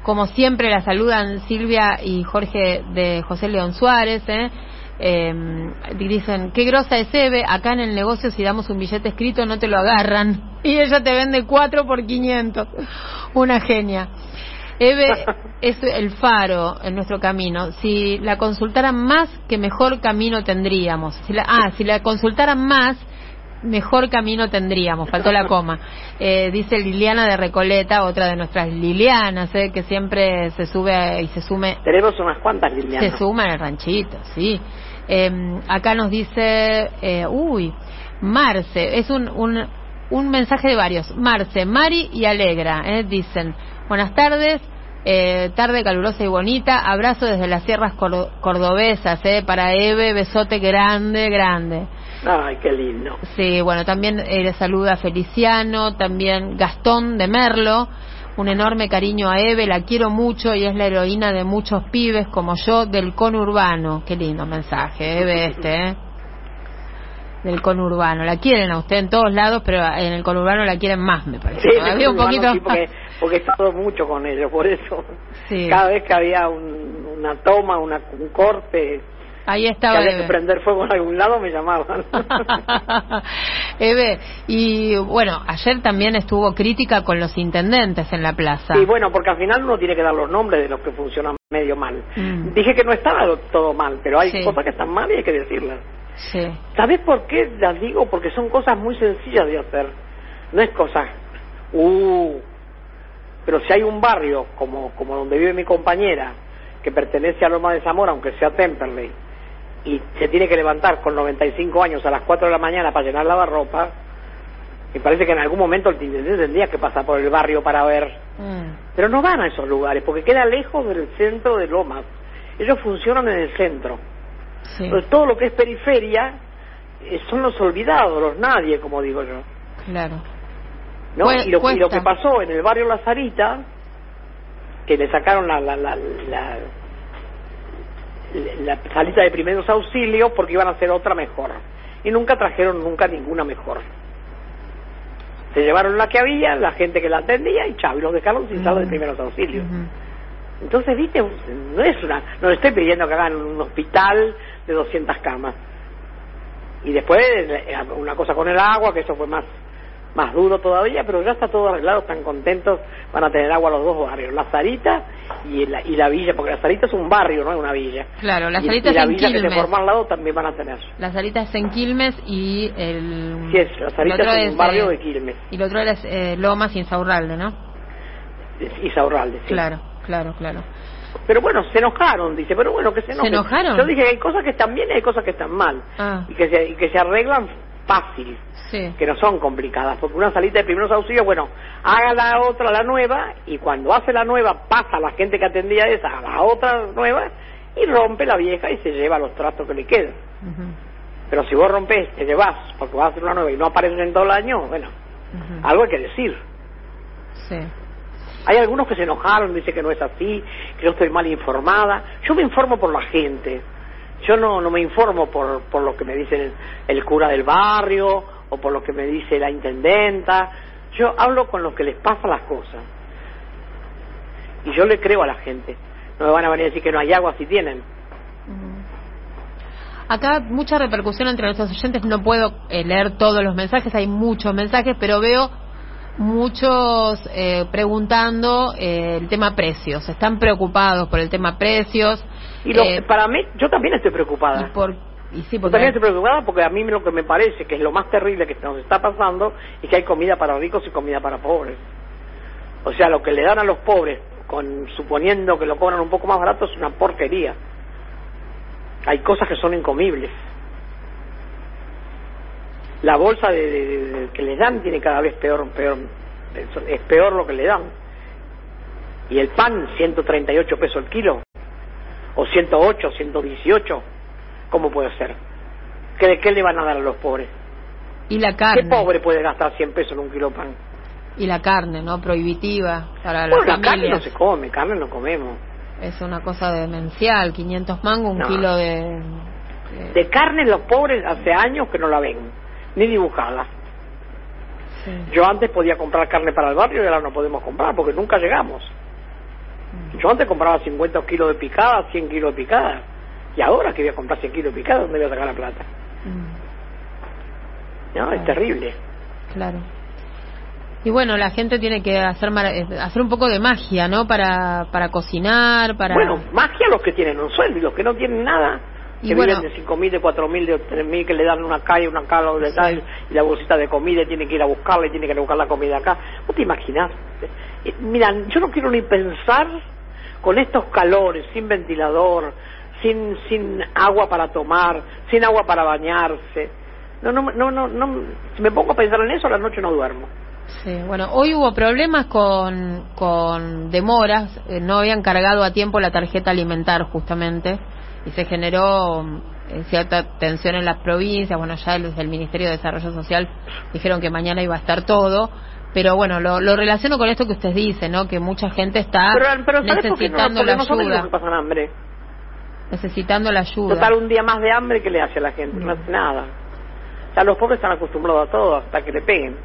Como siempre, la saludan Silvia y Jorge de José León Suárez. ¿eh? Em, dicen, qué grosa es Eve, acá en el negocio si damos un billete escrito no te lo agarran. Y ella te vende cuatro por 500. Una genia. Eve es el faro en nuestro camino. Si la consultaran más, que mejor camino tendríamos. Si la, ah, si la consultaran más, mejor camino tendríamos, faltó la coma. Eh, dice Liliana de Recoleta, otra de nuestras Lilianas, eh, que siempre se sube y se sume. Tenemos unas cuantas Lilianas. Se suma en el ranchito, sí. Eh, acá nos dice, eh, uy, Marce, es un, un, un mensaje de varios. Marce, Mari y Alegra, eh, dicen, buenas tardes. Eh, tarde calurosa y bonita, abrazo desde las sierras cor cordobesas, eh, para Eve, besote grande, grande. Ay, qué lindo. Sí, bueno, también eh, le saluda Feliciano, también Gastón de Merlo, un enorme cariño a Eve, la quiero mucho y es la heroína de muchos pibes como yo del conurbano. Qué lindo mensaje, Eve este, ¿eh? Del conurbano. La quieren a usted en todos lados, pero en el conurbano la quieren más, me parece. Sí, Todavía un poquito sí, porque, porque he estado mucho con ellos, por eso. Sí. Cada vez que había un, una toma, una, un corte, Ahí estaba había que prender fuego en algún lado, me llamaban. Eve, y bueno, ayer también estuvo crítica con los intendentes en la plaza. Sí, bueno, porque al final uno tiene que dar los nombres de los que funcionan medio mal. Mm. Dije que no estaba todo mal, pero hay Sí. cosas que están mal y hay que decirlas. Sí. ¿Sabes por qué las digo? Porque son cosas muy sencillas de hacer. No es cosa, uh, pero si hay un barrio como, como donde vive mi compañera, que pertenece a Loma de Zamora, aunque sea Temperley, y se tiene que levantar con 95 años a las 4 de la mañana para llenar lavarropa, me parece que en algún momento el intendente tendría que pasar por el barrio para ver. Mm. Pero no van a esos lugares, porque queda lejos del centro de Lomas. Ellos funcionan en el centro. Sí. Entonces, todo lo que es periferia eh, son los olvidados, los nadie, como digo yo. Claro. ¿no? Y, lo, y lo cuesta. que pasó en el barrio La Sarita, que le sacaron la, la, la, la, la salita de primeros auxilios porque iban a hacer otra mejor. Y nunca trajeron nunca ninguna mejor. Se llevaron la que había, la gente que la atendía y chao, y los dejaron sin sala de Mm. primeros auxilios. Entonces, viste, no es una, no estoy pidiendo que hagan un hospital de 200 camas. Y después eh, una cosa con el agua, que eso fue más más duro todavía, pero ya está todo arreglado, están contentos, van a tener agua los dos barrios, la Sarita y la, y la villa, porque la Sarita es un barrio, no es una villa. Claro, la Y- salita y, es la en villa que se forma al lado también van a tener. La salita es en Quilmes y el... Sí, es, la el Sarita otro es un barrio eh, de Quilmes Y el otro es eh, Lomas y Insaurralde, ¿no? y Saurralde. sí. Claro, claro, claro. Pero bueno, se enojaron, dice, pero bueno, que se enojen. enojaron? Yo dije que hay cosas que están bien y hay cosas que están mal. Ah. Y, que se, y que se arreglan fácil, Sí. que no son complicadas. Porque una salita de primeros auxilios, bueno, haga la otra, la nueva, y cuando hace la nueva, pasa la gente que atendía esa a la otra nueva, y rompe la vieja y se lleva los trastos que le quedan. Pero si vos rompes, te llevas, porque vas a hacer una nueva y no apareces en todo el año, bueno, algo hay que decir. Sí. Hay algunos que se enojaron, dice que no es así, que yo estoy mal informada. Yo me informo por la gente. Yo no, no me informo por, por lo que me dice el, el cura del barrio o por lo que me dice la intendenta. Yo hablo con los que les pasa las cosas. Y yo le creo a la gente. No me van a venir a decir que no hay agua si tienen. Acá mucha repercusión entre nuestros oyentes, no puedo eh, leer todos los mensajes, hay muchos mensajes, pero veo muchos eh, preguntando eh, el tema precios, están preocupados por el tema precios. Y lo- eh, para mí, yo también estoy preocupada. y por, y sí, Yo también estoy preocupada porque a mí lo que me parece que es lo más terrible que nos está pasando es que hay comida para ricos y comida para pobres. O sea, lo que le dan a los pobres, con suponiendo que lo cobran un poco más barato, es una porquería. Hay cosas que son incomibles. La bolsa de, de- de- de- que les dan tiene cada vez peor, peor, es peor lo que le dan. Y el pan, 138 pesos el kilo, o 108, 118. ¿Cómo puede ser? ¿Qué, ¿De qué le van a dar a los pobres? y la ¿Qué carne, pobre puede gastar 100 pesos en un kilo de pan? y la carne, ¿no? Prohibitiva para Bueno, las la carne no se come, carne no comemos. Es una cosa demencial, 500 mangos, un No. kilo de... de- De carne los pobres hace años que no la ven, ni dibujada. sí. Yo antes podía comprar carne para el barrio y ahora no podemos comprar porque nunca llegamos. Yo antes compraba 50 kilos de picada, 100 kilos de picada. Y ahora que voy a comprar 100 kilos de picada, ¿dónde voy a sacar la plata? Mm, No, es terrible. Claro. Y bueno, la gente tiene que hacer eh, hacer un poco de magia, ¿no? Para para cocinar, para Bueno, magia los que tienen un sueldo y los que no tienen nada, Y que bueno- viven de 5.000, de 4.000, de 3.000, que le dan una calle, una cala, de tal, y la bolsita de comida, y tiene que ir a buscarla, y tiene que ir a buscar la comida acá. ¿Vos te imaginás? Eh, Mira, yo no quiero ni pensar con estos calores, sin ventilador, sin, sin agua para tomar, sin agua para bañarse. No, no, no, no, no, me pongo a pensar en eso, a la noche no duermo. Sí, bueno, hoy hubo problemas con, con demoras, eh, no habían cargado a tiempo la tarjeta alimentar justamente y se generó mm, cierta tensión en las provincias, bueno, ya desde el Ministerio de Desarrollo Social dijeron que mañana iba a estar todo, pero bueno, lo, lo relaciono con esto que usted dice, ¿no? Que mucha gente está pero, pero necesitando la no que ayuda, pasan hambre. necesitando la ayuda. Total, un día más de hambre, ¿qué le hace a la gente? No hace nada. Ya los pobres están acostumbrados a todo, hasta que le peguen.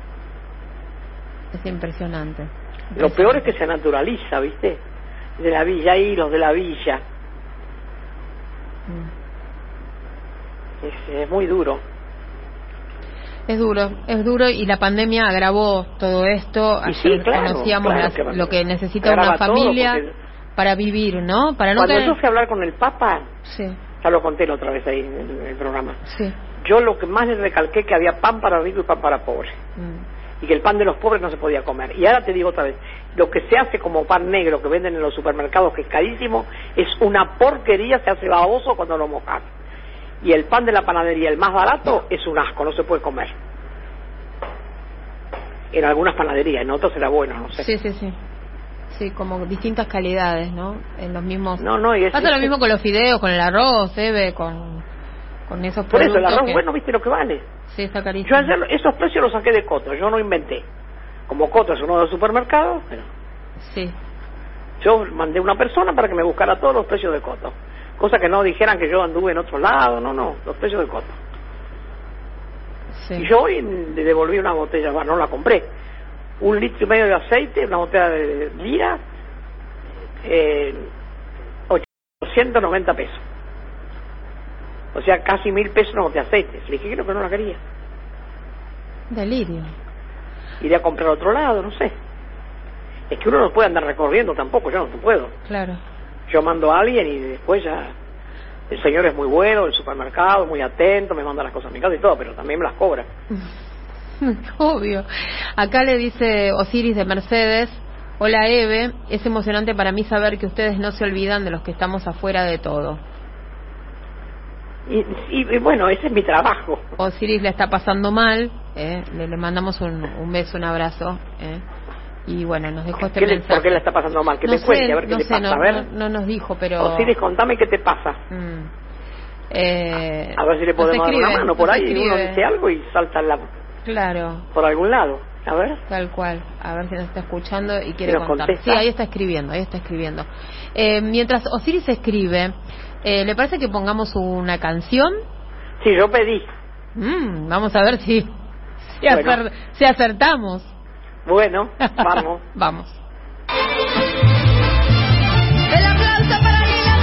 Es impresionante. Lo peor es que se naturaliza, ¿viste? De la villa, ahí los de la villa. Mm. Es, es muy duro. Es duro, es duro y la pandemia agravó todo esto. Y sí, Ayer claro, conocíamos claro las- que lo que necesita una familia para vivir, ¿no? Para no Cuando yo fui a hablar con el Papa, Sí, ya lo conté la otra vez ahí en el, en el programa, sí. yo lo que más le recalqué que había pan para rico y pan para pobre. Mm. y que el pan de los pobres no se podía comer. Y ahora te digo otra vez, lo que se hace como pan negro que venden en los supermercados, que es carísimo, es una porquería, se hace baboso cuando lo mojas. Y el pan de la panadería, el más barato, es un asco, no se puede comer. En algunas panaderías, en otras era bueno, no sé. Sí, sí, sí. Sí, como distintas calidades, ¿no? En los mismos. No, no, y es, Pasa lo mismo con los fideos, con el arroz, Eve, con, con esos Por eso, el arroz que- bueno, ¿viste lo que vale? Sí, está Yo carísimo. ayer esos precios los saqué de Coto, yo no inventé. Como Coto es uno de los supermercados, pero Sí, Yo mandé una persona para que me buscara todos los precios de coto. Cosa que no dijeran que yo anduve en otro lado, no, no, los precios de coto. sí. Y yo hoy le devolví una botella, bueno, no la compré. Un litro y medio de aceite, una botella de lira, eh, 890 pesos. O sea, casi mil pesos una botella de aceite. Le dije que no, que no la quería. Delirio. Iré a comprar a otro lado, no sé. Es que uno no puede andar recorriendo tampoco, yo no puedo. Claro. Yo mando a alguien y después ya el señor es muy bueno, el supermercado, muy atento, me manda las cosas a mi casa y todo, pero también me las cobra. Obvio. Acá le dice Osiris de Mercedes, hola Eve, es emocionante para mí saber que ustedes no se olvidan de los que estamos afuera de todo. Y, y- y bueno, ese es mi trabajo. Osiris le está pasando mal, eh, le, le mandamos un, un beso, un abrazo, eh, y bueno, nos dejó este ¿Qué le- mensaje. ¿Por qué le está pasando mal? Que no cuente, sé, a ver qué no le sé, pasa. no, a ver, no- no nos dijo, pero... Osiris, contame qué te pasa. Mm. Eh, A ver si le podemos dar una escribe, mano por ahí y uno escribe. dice algo y salta la, Claro, por algún lado. A ver. Tal cual. A ver si nos está escuchando y quiere contar. contesta. Sí, ahí está escribiendo, ahí está escribiendo. Eh, mientras Osiris escribe, eh, ¿le parece que pongamos una canción? Sí, yo pedí. Mm, vamos a ver si, si, Bueno. acer- si acertamos. Bueno, vamos. vamos. El aplauso para Lila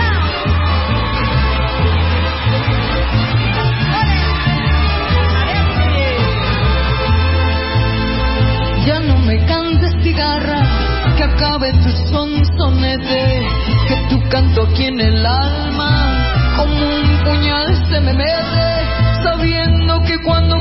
Ya no me cantes cigarra, que acabe tu sonsonete, que tu canto aquí en el alma, como un puñal se me mete, sabiendo que cuando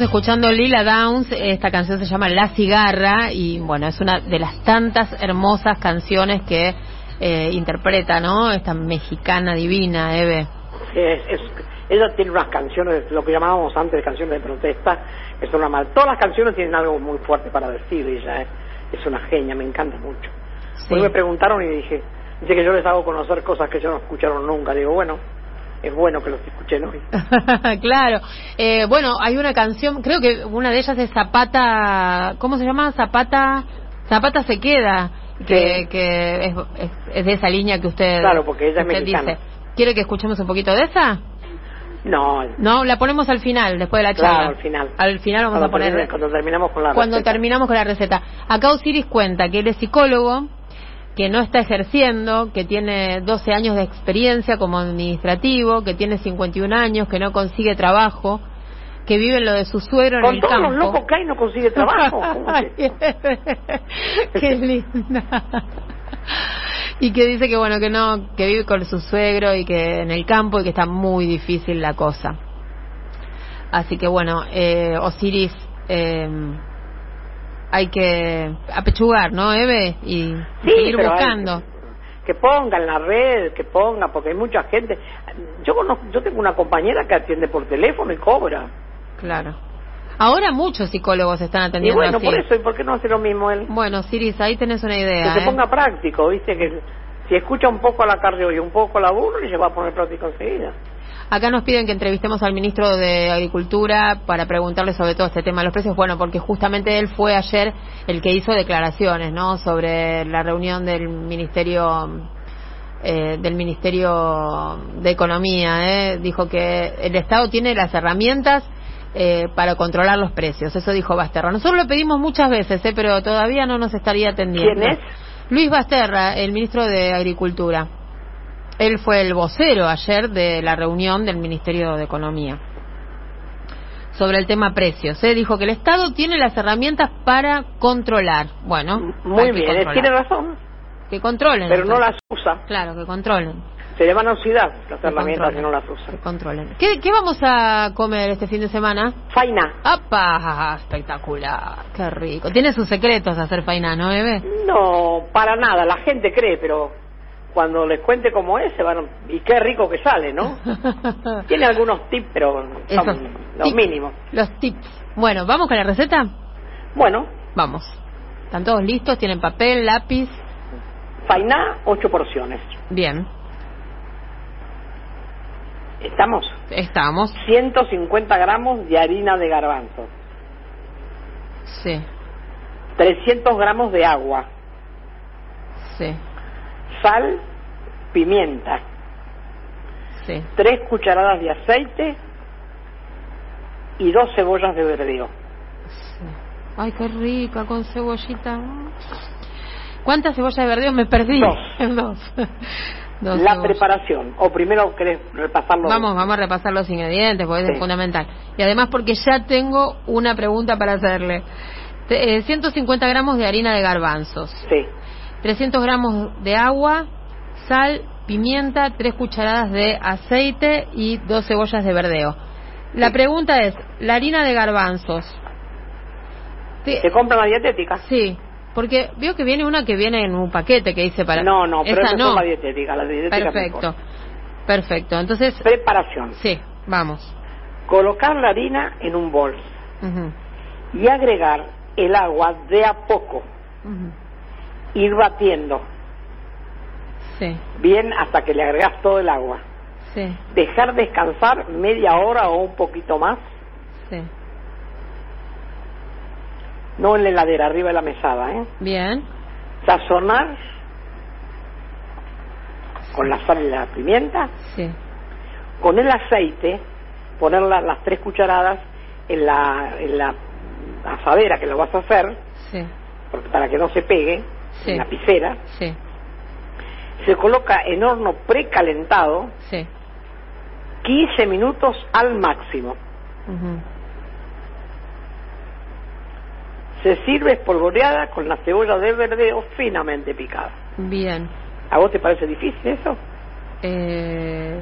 estamos escuchando Lila Downs, esta canción se llama La Cigarra y bueno, es una de las tantas hermosas canciones que eh, interpreta, ¿no? Esta mexicana divina, Eve. Es, es, ella tiene unas canciones, lo que llamábamos antes canciones de protesta, que son una mal. Todas las canciones tienen algo muy fuerte para decir, ella ¿eh? es una genia, me encanta mucho. Sí. Hoy me preguntaron y dije, dice que yo les hago conocer cosas que ellos no escucharon nunca. Digo, bueno, es bueno que los escuchen hoy. claro. Eh, bueno, hay una canción, creo que una de ellas es Zapata, ¿cómo se llama? Zapata, Zapata se queda, que, Sí. que es, es- es de esa línea que usted, Claro, porque ella es usted mexicana. dice. ¿Quiere que escuchemos un poquito de esa? No, No, la ponemos al final, después de la Claro, charla. al final. Al final vamos cuando, a poner... termine- cuando terminamos con la cuando receta. terminamos con la receta. Acá Osiris cuenta que él es psicólogo, que no está ejerciendo, que tiene 12 años de experiencia como administrativo, que tiene 51 años, que no consigue trabajo, que vive en lo de su suegro en Con el todos campo. los locos que hay no consigue trabajo. ¿Cómo que- Qué linda. Y que dice que bueno que no que vive con su suegro y que en el campo y que está muy difícil la cosa. Así que bueno, eh, Osiris, eh, hay que apechugar, ¿no, Eve? Y, y Sí, seguir buscando. que ponga en la red, que ponga, porque hay mucha gente. Yo conozco, yo tengo una compañera que atiende por teléfono y cobra. Claro. Ahora muchos psicólogos están Y atendiendo bueno, así. por eso, ¿y por qué no hace lo mismo él? Bueno, Siris, ahí tenés una idea. Que se ¿eh? ponga práctico, ¿viste? Que si escucha un poco a la cardio y un poco a la burro, y se va a poner práctico enseguida. Acá nos piden que entrevistemos al ministro de Agricultura para preguntarle sobre todo este tema de los precios. Bueno, porque justamente él fue ayer el que hizo declaraciones, ¿no? Sobre la reunión del ministerio eh, del ministerio de Economía. ¿eh? Dijo que el Estado tiene las herramientas eh, para controlar los precios. Eso dijo Basterra. Nosotros lo pedimos muchas veces, ¿eh? pero todavía no nos estaría atendiendo. ¿Quién es? Luis Basterra, el ministro de Agricultura. Él fue el vocero ayer de la reunión del Ministerio de Economía sobre el tema precios. ¿eh? Dijo que el Estado tiene las herramientas para controlar. Bueno, Muy que bien, controlar. tiene razón, Que controlen. pero no las usa. Claro, que controlen. Se le van a oxidar las que herramientas si no las que usa. controlen. ¿Qué, ¿Qué vamos a comer este fin de semana? Faina. ¡Apa! Espectacular. Qué rico. Tiene sus secretos hacer faina, ¿no, Eve? No, para nada, la gente cree, pero cuando les cuente cómo es, se van a- y qué rico que sale, ¿no? Tiene algunos tips, pero son Esos los tips. mínimos. Los tips. Bueno, ¿vamos con la receta? Bueno, Vamos. ¿Están todos listos? ¿Tienen papel, lápiz? Fainá, ocho porciones. Bien. ¿Estamos? Estamos. 150 gramos de harina de garbanzo, Sí, 300 gramos de agua, sí, sal, pimienta, sí. 3 cucharadas de aceite y dos cebollas de verdeo. sí. Ay, qué rica con cebollita. ¿Cuántas cebollas de verdeo me perdí? Dos. Dos. Dos La cebollas. preparación, o primero querés repasarlo. Vamos, vamos a repasar los ingredientes porque Sí. es fundamental. Y además porque ya tengo una pregunta para hacerle. Te- eh, 150 gramos de harina de garbanzos, Sí, 300 gramos de agua, sal, pimienta, 3 cucharadas de aceite y dos cebollas de verdeo. La pregunta es, la harina de garbanzos. te- ¿se compra la dietética? sí, porque veo que viene una que viene en un paquete que dice para... No, no, pero esa no. es la dietética, la dietética Perfecto, perfecto. Entonces, Preparación. sí, vamos. Colocar la harina en un bol y agregar el agua de a poco. ujú. Ir batiendo. Sí, bien hasta que le agregas todo el agua. sí, Dejar descansar media hora o un poquito más, sí. no en la heladera, arriba de la mesada, ¿eh? Bien, Sazonar con la sal y la pimienta, sí, con el aceite, poner la- las tres cucharadas en la, en la asadera que lo vas a hacer, sí, porque para que no se pegue, Sí. en la piscera, sí, se coloca en horno precalentado sí. 15 minutos al máximo. Se sirve espolvoreada con la cebolla de verdeo finamente picada. Bien. ¿A vos te parece difícil eso? Eh,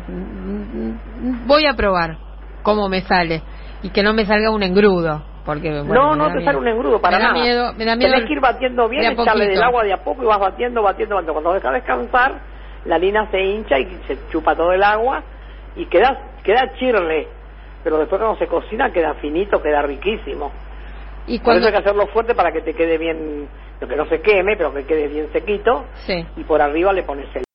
voy a probar cómo me sale. Y que no me salga un engrudo. Porque, bueno, no, no te miedo. sale un engrudo para me da nada. Miedo, me da miedo. Tenés que ir batiendo bien, echarle del agua de a poco y vas batiendo, batiendo, batiendo. Cuando, dejas descansar, la harina se hincha y se chupa todo el agua y queda, queda chirle. Pero después cuando se cocina queda finito, queda riquísimo. Y Por cuando... eso hay que hacerlo fuerte para que te quede bien, lo que no se queme, pero que quede bien sequito. Sí. Y por arriba le pones el...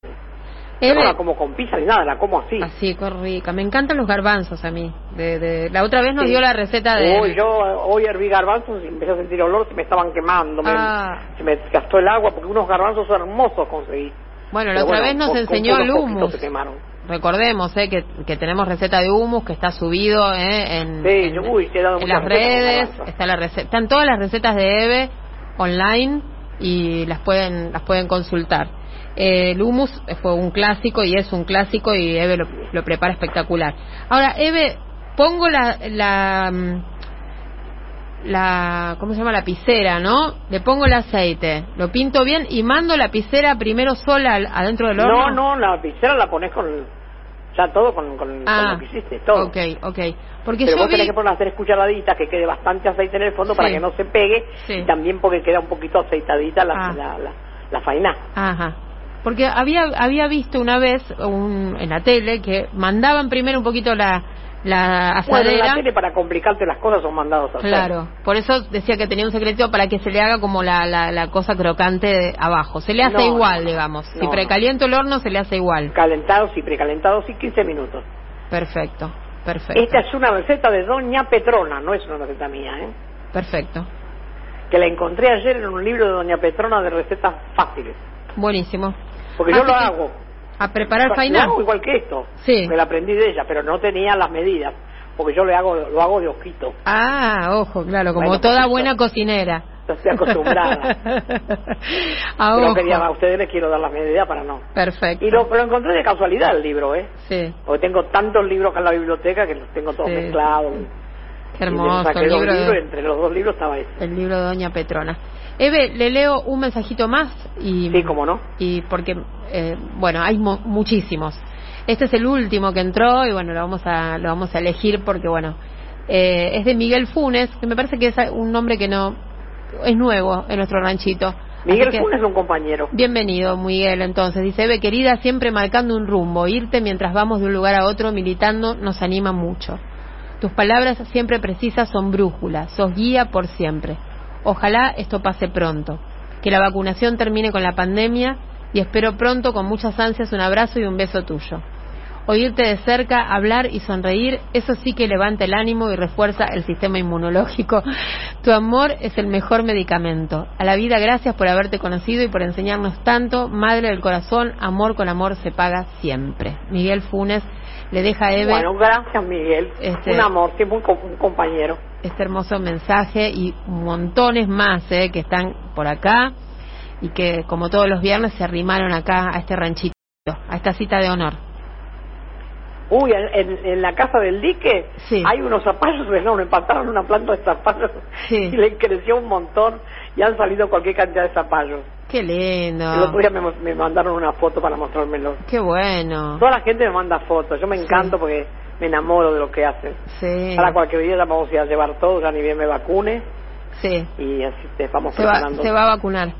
No la como con pizza ni nada, la como así. Así, qué rica. Me encantan los garbanzos a mí. De, de... La otra vez nos Sí. dio la receta de... Hoy yo hoy herví garbanzos y empecé a sentir olor, se me estaban quemando, me- Ah. se me gastó el agua porque unos garbanzos hermosos conseguí. Bueno, la otra bueno, vez nos con- enseñó con el se quemaron. Recordemos eh, que, que tenemos receta de hummus que está subido eh, en, Sí, en- yo- uy, en las redes. garbanzos. Está la receta, están todas las recetas de Eve online y las pueden las pueden consultar. Eh, el hummus fue un clásico y es un clásico y Eve lo, lo prepara espectacular. Ahora, Eve, pongo la, la mm, la ¿cómo se llama? la piscera, ¿no? Le pongo el aceite, lo pinto bien y mando la piscera primero sola al- adentro del horno. No, no, la pizarra la pones con ya todo con, con, con Ah, lo que hiciste, todo. ok, ok. Porque Pero yo vos tenés que poner unas tres cucharaditas que quede bastante aceite en el fondo para que no se pegue Sí. y también porque queda un poquito aceitadita la, Ah. la, la, la faina. Ajá. Porque había había visto una vez un, en la tele que mandaban primero un poquito la, la Bueno, asadera. la tele para complicarte las cosas son mandados a hacer. Claro, por eso decía que tenía un secreto para que se le haga como la, la, la cosa crocante de abajo. Se le hace No, igual, no, digamos. no, si precaliento el horno, se le hace igual. Calentados y precalentados y 15 minutos. Perfecto, perfecto. Esta es una receta de Doña Petrona, no es una receta mía, ¿eh? Perfecto. que la encontré ayer en un libro de Doña Petrona de recetas fáciles. Buenísimo. Porque yo Así lo hago. A preparar Lo fainá. hago igual que esto. Sí. Me la aprendí de ella, pero no tenía las medidas. Porque yo le hago, lo hago de ojito. Ah, ojo, claro, como Bueno, toda buena cocinera. Yo estoy acostumbrada. a pero ojo. quería, a ustedes les quiero dar las medidas para no. Perfecto. Y lo, lo encontré de casualidad el libro, ¿eh? Sí, Porque tengo tantos libros acá en la biblioteca que los tengo todos Sí. mezclados. qué Y hermoso. saqué El dos libro, libros y de, entre los dos libros estaba ese. el libro de Doña Petrona. Eve, le leo un mensajito más y. Sí, cómo no. Y porque, eh, bueno, hay mu- muchísimos. Este es el último que entró y bueno, lo vamos a, lo vamos a elegir porque bueno, eh, es de Miguel Funes, que me parece que es un nombre que no, es nuevo en nuestro ranchito. Miguel que- Funes es un compañero. Bienvenido, Miguel. Entonces, dice, Eve, querida, siempre marcando un rumbo. Irte mientras vamos de un lugar a otro militando nos anima mucho. Tus palabras siempre precisas son brújula, sos guía por siempre. Ojalá esto pase pronto, que la vacunación termine con la pandemia y espero pronto con muchas ansias un abrazo y un beso tuyo. Oírte de cerca, hablar y sonreír, eso sí que levanta el ánimo y refuerza el sistema inmunológico. Tu amor es el mejor medicamento. A la vida gracias por haberte conocido y por enseñarnos tanto. Madre del corazón, amor con amor se paga siempre. Miguel Funes le deja a Eve Bueno, gracias Miguel. Este- Un amor, siempre un, un compañero. este hermoso mensaje y montones más eh, que están por acá y que como todos los viernes se arrimaron acá a este ranchito, a esta cita de honor. Uy, en, en- en la casa del dique Sí. hay unos zapallos enormes, plantaron una planta de zapallos Sí. y le creció un montón y han salido cualquier cantidad de zapallos. Qué lindo. El otro día me, mandaron una foto para mostrármelo. Qué bueno. Toda la gente me manda fotos, yo me encanto porque me enamoro de lo que hacen. Sí. Ahora cualquier día vamos a ir a llevar todo, ya ni bien me vacune Sí. y así te vamos Se va, preparando. se va a vacunar.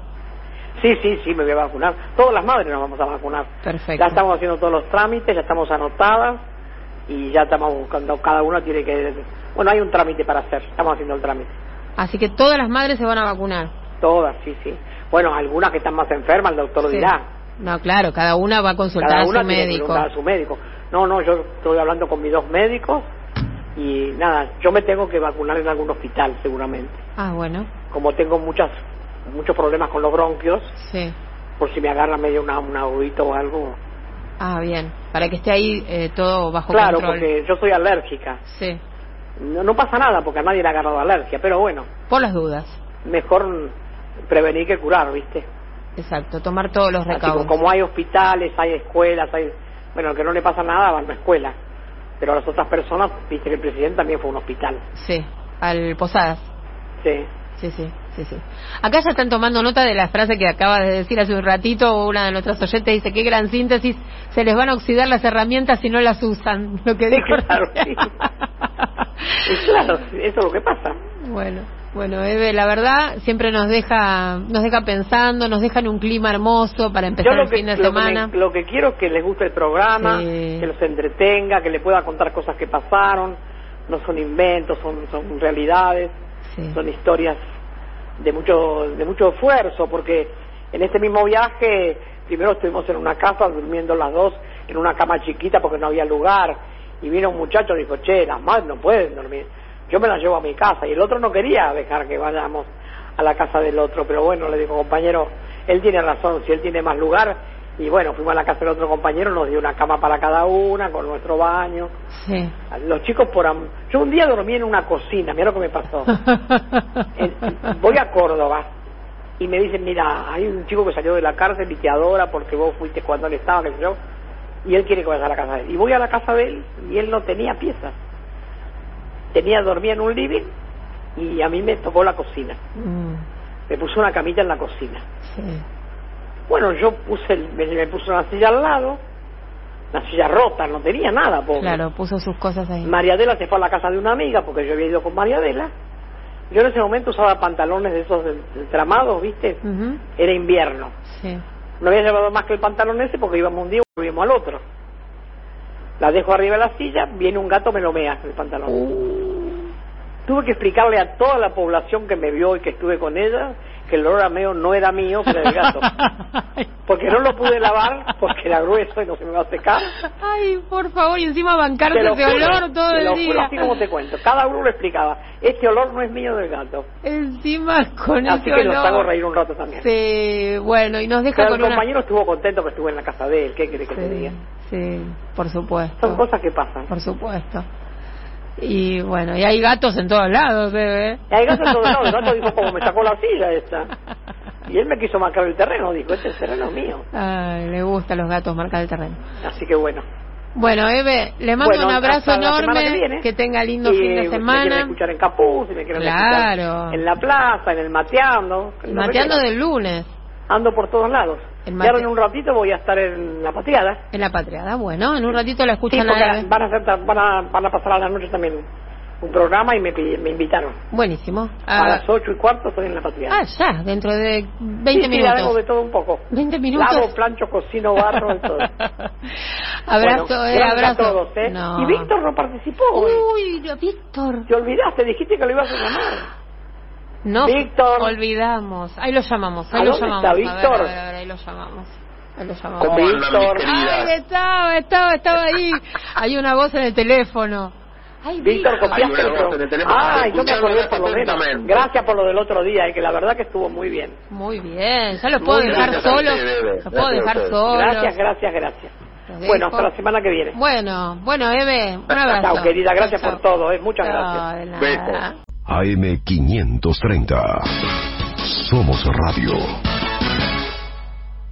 Sí, sí, sí, me voy a vacunar. Todas las madres nos vamos a vacunar. Perfecto. Ya estamos haciendo todos los trámites, ya estamos anotadas y ya estamos buscando, cada una tiene que... Bueno, hay un trámite para hacer, estamos haciendo el trámite. Así que todas las madres se van a vacunar. Todas, sí, sí. Bueno, algunas que están más enfermas, el doctor Sí. dirá. No, claro, cada una va a consultar Cada a una su tiene que médico. preguntar a su médico. No, no, yo estoy hablando con mis dos médicos y nada, yo me tengo que vacunar en algún hospital seguramente. Ah, bueno. Como tengo muchas muchos problemas con los bronquios, Sí. por si me agarra medio una, un agudito o algo. Ah, bien. Para que esté ahí eh, todo bajo Claro, control. porque yo soy alérgica. Sí. No, no pasa nada porque a nadie le ha agarrado alergia, pero bueno, Por las dudas. mejor prevenir que curar, ¿viste? Exacto. Tomar todos los Así recaudos. como, como hay hospitales, hay escuelas, hay... Bueno, al que no le pasa nada va a una escuela. Pero a las otras personas, viste que el presidente también fue a un hospital. Sí. Al Posadas. Sí. Sí, sí, sí, sí. Acá ya están tomando nota de la frase que acaba de decir hace un ratito una de nuestras oyentes dice qué gran síntesis se les van a oxidar las herramientas si no las usan lo que Sí, dijo claro, sí. Claro, eso es lo que pasa. Bueno, bueno, Eve, la verdad siempre nos deja, nos deja pensando, nos deja en un clima hermoso para empezar el que, fin de lo que semana. me- lo que quiero es que les guste el programa, Sí. que los entretenga, que les pueda contar cosas que pasaron. No son inventos, son, son realidades, Sí. son historias de mucho, de mucho esfuerzo, porque en este mismo viaje, primero estuvimos en una casa durmiendo las dos en una cama chiquita porque no había lugar, y vino un muchacho y dijo, che, las madres no pueden dormir, yo me las llevo a mi casa, y el otro no quería dejar que vayamos a la casa del otro, pero bueno, le dijo, compañero, él tiene razón, si él tiene más lugar, y bueno, fuimos a la casa del otro compañero, nos dio una cama para cada una, con nuestro baño, Sí. los chicos por... am- Yo un día dormí en una cocina, mira lo que me pasó. En- en- voy a Córdoba y me dicen, mira, hay un chico que salió de la cárcel y te adora porque vos fuiste cuando él estaba, sé yo, y él quiere que vayas a la casa de él. Y voy a la casa de él y él no tenía piezas. Tenía, dormía en un living y a mí me tocó la cocina. Mm, Me puso una camita en la cocina. sí. Bueno, yo puse, el- me, me puse una silla al lado, una silla rota, no tenía nada, pobre. Claro, puso sus cosas ahí. María Adela se fue a la casa de una amiga porque yo había ido con María Adela. Yo en ese momento usaba pantalones de esos tramados, ¿viste? Ujú, Era invierno. Sí. No había llevado más que el pantalón ese porque íbamos un día y volvíamos al otro. La dejo arriba de la silla, viene un gato, me lo mea el pantalón. Tuve que explicarle a toda la población que me vio y que estuve con ella que el olor a meo no era mío, era del gato. Porque no lo pude lavar porque era grueso y no se me va a secar. Ay, por favor, y encima bancarse Te ese juro, olor todo te el lo juro, día. así como te cuento. Cada uno lo explicaba. Este olor no es mío del gato. Encima con Así ese que los olor. hago reír un rato también. Sí, bueno, y nos deja Pero con el una... compañero estuvo contento que estuve en la casa de él. ¿Qué querés que te Sí, diga? sí, por supuesto. Son cosas que pasan. Por supuesto. Y bueno, y hay gatos en todos lados, bebé. Y hay gato en todos lados. El gato dijo, como me sacó la silla esta. Y él me quiso marcar el terreno. Dijo, este terreno es mío. Ay, le gustan los gatos marcar el terreno. Así que bueno. Bueno, Eve, le mando Bueno, un abrazo semana enorme, que viene. tenga lindo Y fin de Si me quieren semana. escuchar en Capú, si me quieren Claro. escuchar en la plaza, en el Mateando. El en Mateando del lunes, Ando por todos lados. Y ahora en un ratito voy a estar en la patriada. en la patriada. Bueno, en un ratito la Sí, escuchan van a, hacer, van, a, van a pasar a la noche también un programa y me, me invitaron. Buenísimo. A Ah, las ocho y cuarto estoy en la patriada. ah, ya, dentro de 20 sí, sí, minutos. hago de todo un poco. 20 minutos. Lavo, plancho, cocino, barro, todo. abrazo, Bueno, eh, abrazo. a todos, ¿eh? No. Y Víctor no participó. Uy, Víctor. Te olvidaste, dijiste que lo ibas a llamar. No, Víctor. olvidamos. Ahí lo llamamos, ¿A ahí lo dónde llamamos. está A ver, Víctor? A ver, a ver, ahí lo llamamos. Ahí lo llamamos. ¿Cómo Víctor. Ay, estaba, estaba, estaba ahí. Hay una voz en el teléfono. Ay, Víctor, Víctor. copiaste el teléfono. Ay, yo me acordé por lo menos. Gracias por lo del otro día, y que la verdad que estuvo muy bien. Muy bien, ya lo puedo Muy dejar gracias a solo. usted, bebé. Lo puedo Gracias a dejar usted. solo. Gracias, gracias, gracias. Bueno, hasta la semana que viene. Bueno, bueno, Eve, un abrazo. Chao, querida, gracias Chao, por todo, ¿eh? Muchas Chao, gracias. De nada. Besos. AM530. Somos Radio.